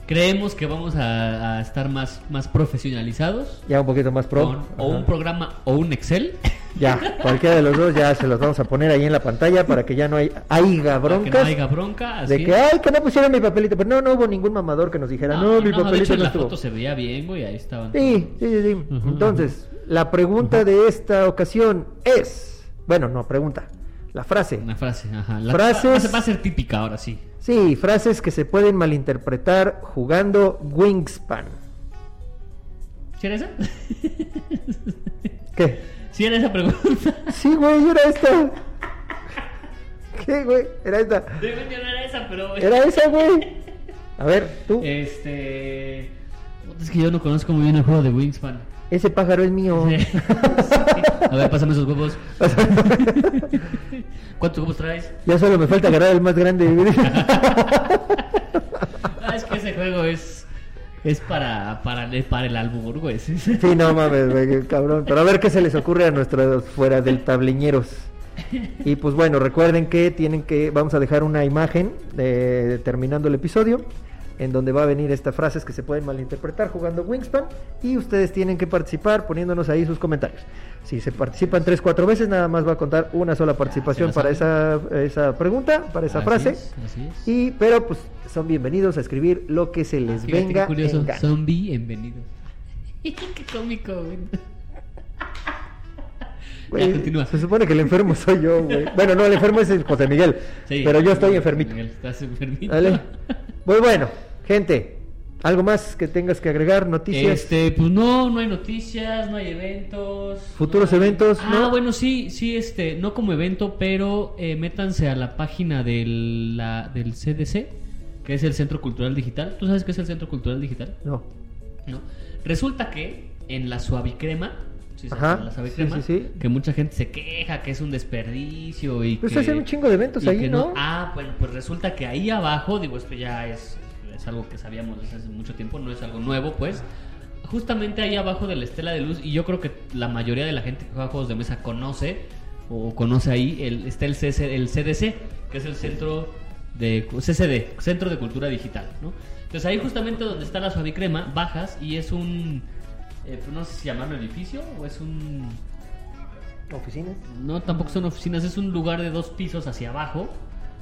B: creemos que vamos a, a estar más, más profesionalizados.
A: Ya un poquito más pro.
B: con o un programa o un Excel.
A: Ya, cualquiera de los dos ya se los vamos a poner ahí en la pantalla para que ya no hay, haya broncas.
B: que no haya bronca. Así.
A: De que, ay, que no pusieron mi papelito. Pero no, no hubo ningún mamador que nos dijera, no, mi
B: de
A: papelito
B: hecho,
A: no
B: la
A: estuvo.
B: foto se veía bien, güey, ahí estaban.
A: Sí, sí, sí. Entonces, la pregunta de esta ocasión es. Bueno, no, pregunta. La frase.
B: Una frase, ajá. La
A: Frases-
B: ser- va a ser típica ahora sí.
A: Sí, frases que se pueden malinterpretar jugando Wingspan.
B: ¿Sí era esa?
A: ¿Qué?
B: ¿Sí era esa pregunta?
A: Sí, güey, era esta. ¿Qué, güey? Era esta.
B: Debe no era esa, pero...
A: Era esa, güey. A ver, tú.
B: Este... Es que yo no conozco muy bien el juego de Wingspan.
A: Ese pájaro es mío.
B: Sí. A ver, pásame esos huevos. ¿Cuántos traes?
A: ya solo me falta agarrar el más grande.
B: Ah, es que ese juego es... Es para, para, para el albur, güey. Sí,
A: no mames, güey, cabrón. Pero a ver qué se les ocurre a nuestros fuera del tableñeros. Y pues bueno, recuerden que tienen que, vamos a dejar una imagen eh, terminando el episodio, en donde va a venir estas frases que se pueden malinterpretar jugando Wingspan. Y ustedes tienen que participar poniéndonos ahí sus comentarios. Si se participan tres, cuatro veces, nada más va a contar una sola participación
B: Ah,
A: para esa, esa pregunta, para esa
B: Así
A: frase.
B: es, así es.
A: Y, pero pues son bienvenidos a escribir lo que se les
B: qué
A: venga
B: curioso,
A: en gana.
B: zombie, bienvenido. qué cómico, continúa.
A: Se supone que el enfermo soy yo, güey. Bueno, no, el enfermo es el José Miguel.
B: Sí.
A: pero yo estoy enfermito.
B: Miguel, estás enfermito.
A: ¿Vale? Pues bueno, gente, ¿algo más que tengas que agregar? ¿Noticias?
B: Este, pues no, no hay noticias, no hay eventos.
A: Futuros
B: no hay-
A: eventos,
B: Ah,
A: ¿no?
B: bueno, sí, sí, este, no como evento, pero eh, métanse a la página del, la- del CDC, que es el Centro Cultural Digital. ¿Tú sabes qué es el Centro Cultural Digital?
A: No.
B: ¿No? Resulta que en la suavicrema, ¿sí se
A: sí, sí,
B: que mucha gente se queja que es un desperdicio y
A: Pero
B: que...
A: hacen un chingo de eventos ahí, ¿no?
B: Ah, bueno, pues resulta que ahí abajo, digo, esto ya es, es algo que sabíamos desde hace mucho tiempo, no es algo nuevo, pues. Justamente ahí abajo de la estela de luz, y yo creo que la mayoría de la gente que juega juegos de mesa conoce, o conoce ahí, el, está el, CC el CDC, que es el Centro de CCD, Centro de Cultura Digital, ¿no? Entonces ahí justamente donde está la suavicrema, bajas y es un, eh, pues no sé si llamarlo edificio o es un...
A: ¿Oficinas?
B: No, tampoco son oficinas, es un lugar de dos pisos hacia abajo,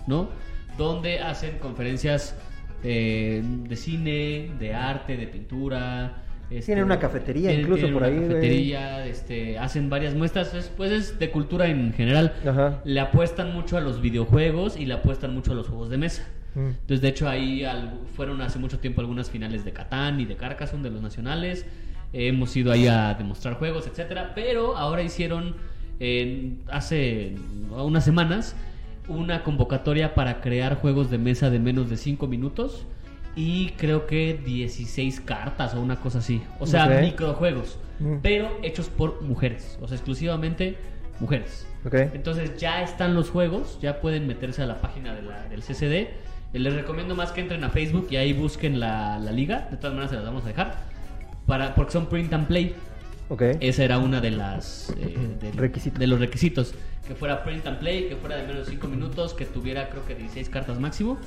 B: ¿no? Donde hacen conferencias eh, de cine, de arte, de pintura. este,
A: Tienen una cafetería
B: tienen-
A: incluso
B: tienen
A: por
B: una
A: ahí,
B: cafetería, este, hacen varias muestras, es, pues es de cultura en general.
A: Ajá.
B: Le apuestan mucho a los videojuegos y le apuestan mucho a los juegos de mesa.
A: Mm.
B: Entonces, de hecho, ahí al- fueron hace mucho tiempo algunas finales de Catán y de Carcassonne de los nacionales. Eh, hemos ido ahí a demostrar juegos, etcétera. Pero ahora hicieron en- hace unas semanas una convocatoria para crear juegos de mesa de menos de 5 minutos y creo que 16 cartas o una cosa así. O sea,
A: Ok.
B: microjuegos,
A: Mm.
B: pero hechos por mujeres, o sea, exclusivamente mujeres.
A: Ok.
B: Entonces ya están los juegos, ya pueden meterse a la página de la- del CCD. Eh, Les recomiendo más que entren a Facebook y ahí busquen la, la liga. De todas maneras se las vamos a dejar. Para, porque son print and play.
A: Ok.
B: Esa era una de las eh, de,
A: Requisitos.
B: de los requisitos. Que fuera print and play, que fuera de menos de 5 minutos, que tuviera creo que 16 cartas máximo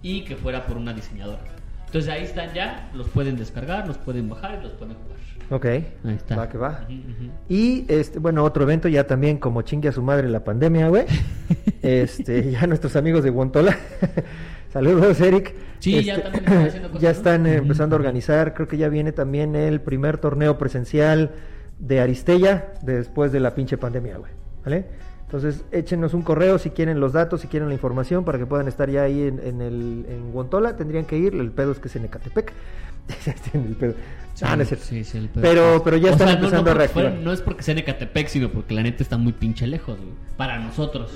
B: y que fuera por una diseñadora. Entonces ahí están ya, los pueden descargar, los pueden bajar y los pueden jugar.
A: Ok.
B: Ahí está.
A: Va que va.
B: Ujú.
A: Y este, bueno, otro evento ya también como chingue a su madre la pandemia, güey. este, ya nuestros amigos de Guantola. Saludos, Eric.
B: Sí, ya
A: Este,
B: también están haciendo cosas,
A: ya
B: ¿no?
A: están eh, empezando a organizar. Creo que ya viene también el primer torneo presencial de Aristella después de la pinche pandemia, güey. ¿Vale? Entonces, échenos un correo si quieren los datos, si quieren la información para que puedan estar ya ahí en, en el en Guantola. Tendrían que ir. El pedo es que es en Ecatepec. El pedo. Ah, no es cierto.
B: Sí, sí, el pedo.
A: Pero, pero ya
B: O
A: están
B: sea,
A: empezando
B: no,
A: a
B: porque
A: reactivar.
B: fuera- no es porque sea en Ecatepec, sino porque la neta está muy pinche lejos, güey. Para nosotros.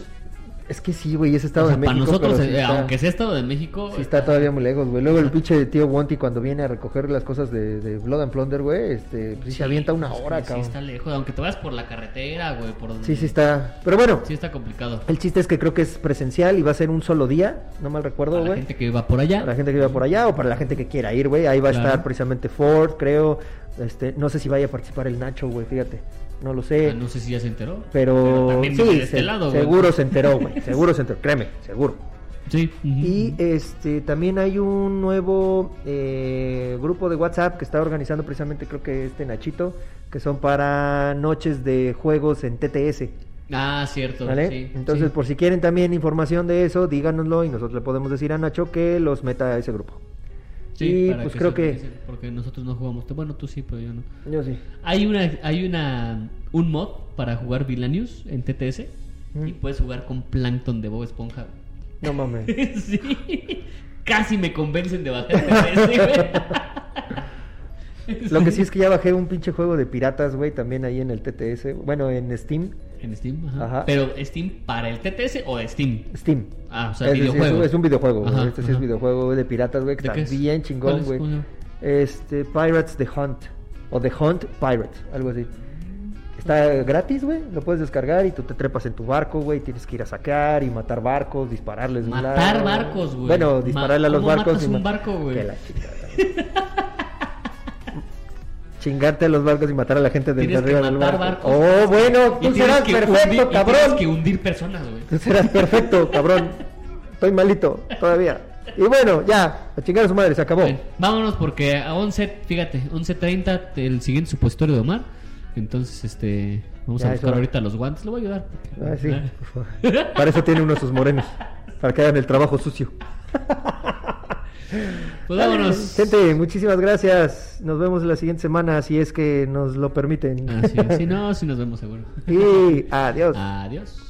A: Es que sí, güey, es Estado
B: O sea,
A: de México.
B: para nosotros,
A: sí
B: eh,
A: está-
B: aunque sea Estado de México.
A: Sí, está todavía muy lejos, güey. Luego el pinche tío Wonty cuando viene a recoger las cosas de, de Blood and Plunder, güey, este, pues sí, se avienta una hora,
B: sí,
A: cabrón.
B: Sí, está lejos. Aunque te vayas por la carretera, güey. Por donde-
A: Sí, sí está. Pero bueno,
B: Sí, está complicado.
A: el chiste es que creo que es presencial y va a ser un solo día, no mal recuerdo,
B: Para la
A: güey.
B: gente que va por allá.
A: Para la gente que viva por allá o para la gente que quiera ir, güey. Ahí va a estar precisamente Ford, creo. Este, no sé si vaya a participar el Nacho, güey, fíjate. No lo sé.
B: Ah, no sé si ya se enteró.
A: Pero,
B: también
A: sí,
B: de este
A: se-
B: lado, güey.
A: seguro se enteró, güey. Seguro se enteró, créeme, seguro.
B: Sí.
A: Y este también hay un nuevo eh, grupo de WhatsApp que está organizando precisamente creo que este Nachito, que son para noches de juegos en TTS.
B: Ah, cierto.
A: ¿Vale?
B: sí,
A: Entonces,
B: sí.
A: por si quieren también información de eso, díganoslo y nosotros le podemos decir a Nacho que los meta a ese grupo.
B: Sí,
A: y
B: para
A: pues
B: que
A: creo que
B: Porque nosotros no jugamos. Bueno, tú sí, pero yo no.
A: yo sí.
B: Hay una, hay una, un mod para jugar Villanius en TTS
A: Mm.
B: y puedes jugar con Plankton de Bob Esponja.
A: No mames.
B: sí, casi me convencen de bajar TTS.
A: Lo que sí es que ya bajé un pinche juego de piratas, güey, también ahí en el TTS. Bueno, en Steam.
B: En Steam, ajá.
A: Ajá.
B: Pero Steam para el TTS o Steam.
A: Steam.
B: Ah, o sea,
A: Es,
B: videojuego.
A: es un videojuego.
B: Ajá,
A: Este sí es videojuego de piratas, güey, que
B: ¿De
A: está
B: es?
A: bien
B: ¿Cuál
A: chingón, güey. Este, Pirates The Hunt. O The Hunt Pirates, algo así. Está gratis, güey. Lo puedes descargar y tú te trepas en tu barco, güey. Tienes que ir a sacar y matar barcos, dispararles
B: Matar
A: lado.
B: barcos, güey.
A: Bueno,
B: Ma-
A: dispararle a los
B: ¿cómo
A: barcos. y
B: un barco, güey?
A: Que la chingada. Chingarte a los barcos y matar a la gente de
B: que
A: arriba del barco.
B: barcos.
A: Oh, bueno, tú serás perfecto,
B: hundir-
A: cabrón.
B: Tienes que hundir personas, güey.
A: Tú serás perfecto, cabrón. Estoy malito todavía. Y bueno, ya, a chingar a su madre, se acabó.
B: Vámonos porque a 11, fíjate, 11.30 el siguiente supositorio de Omar. Entonces, este, vamos
A: Ya,
B: a buscar ahorita los guantes. Le voy a ayudar.
A: Ah, sí, por favor. Para eso tiene uno sus morenos. Para que hagan el trabajo sucio.
B: Pues vámonos.
A: Gente, muchísimas gracias. Nos vemos la siguiente semana, si es que nos lo permiten.
B: Así es. Si no, si nos vemos seguro.
A: Y adiós.
B: Adiós.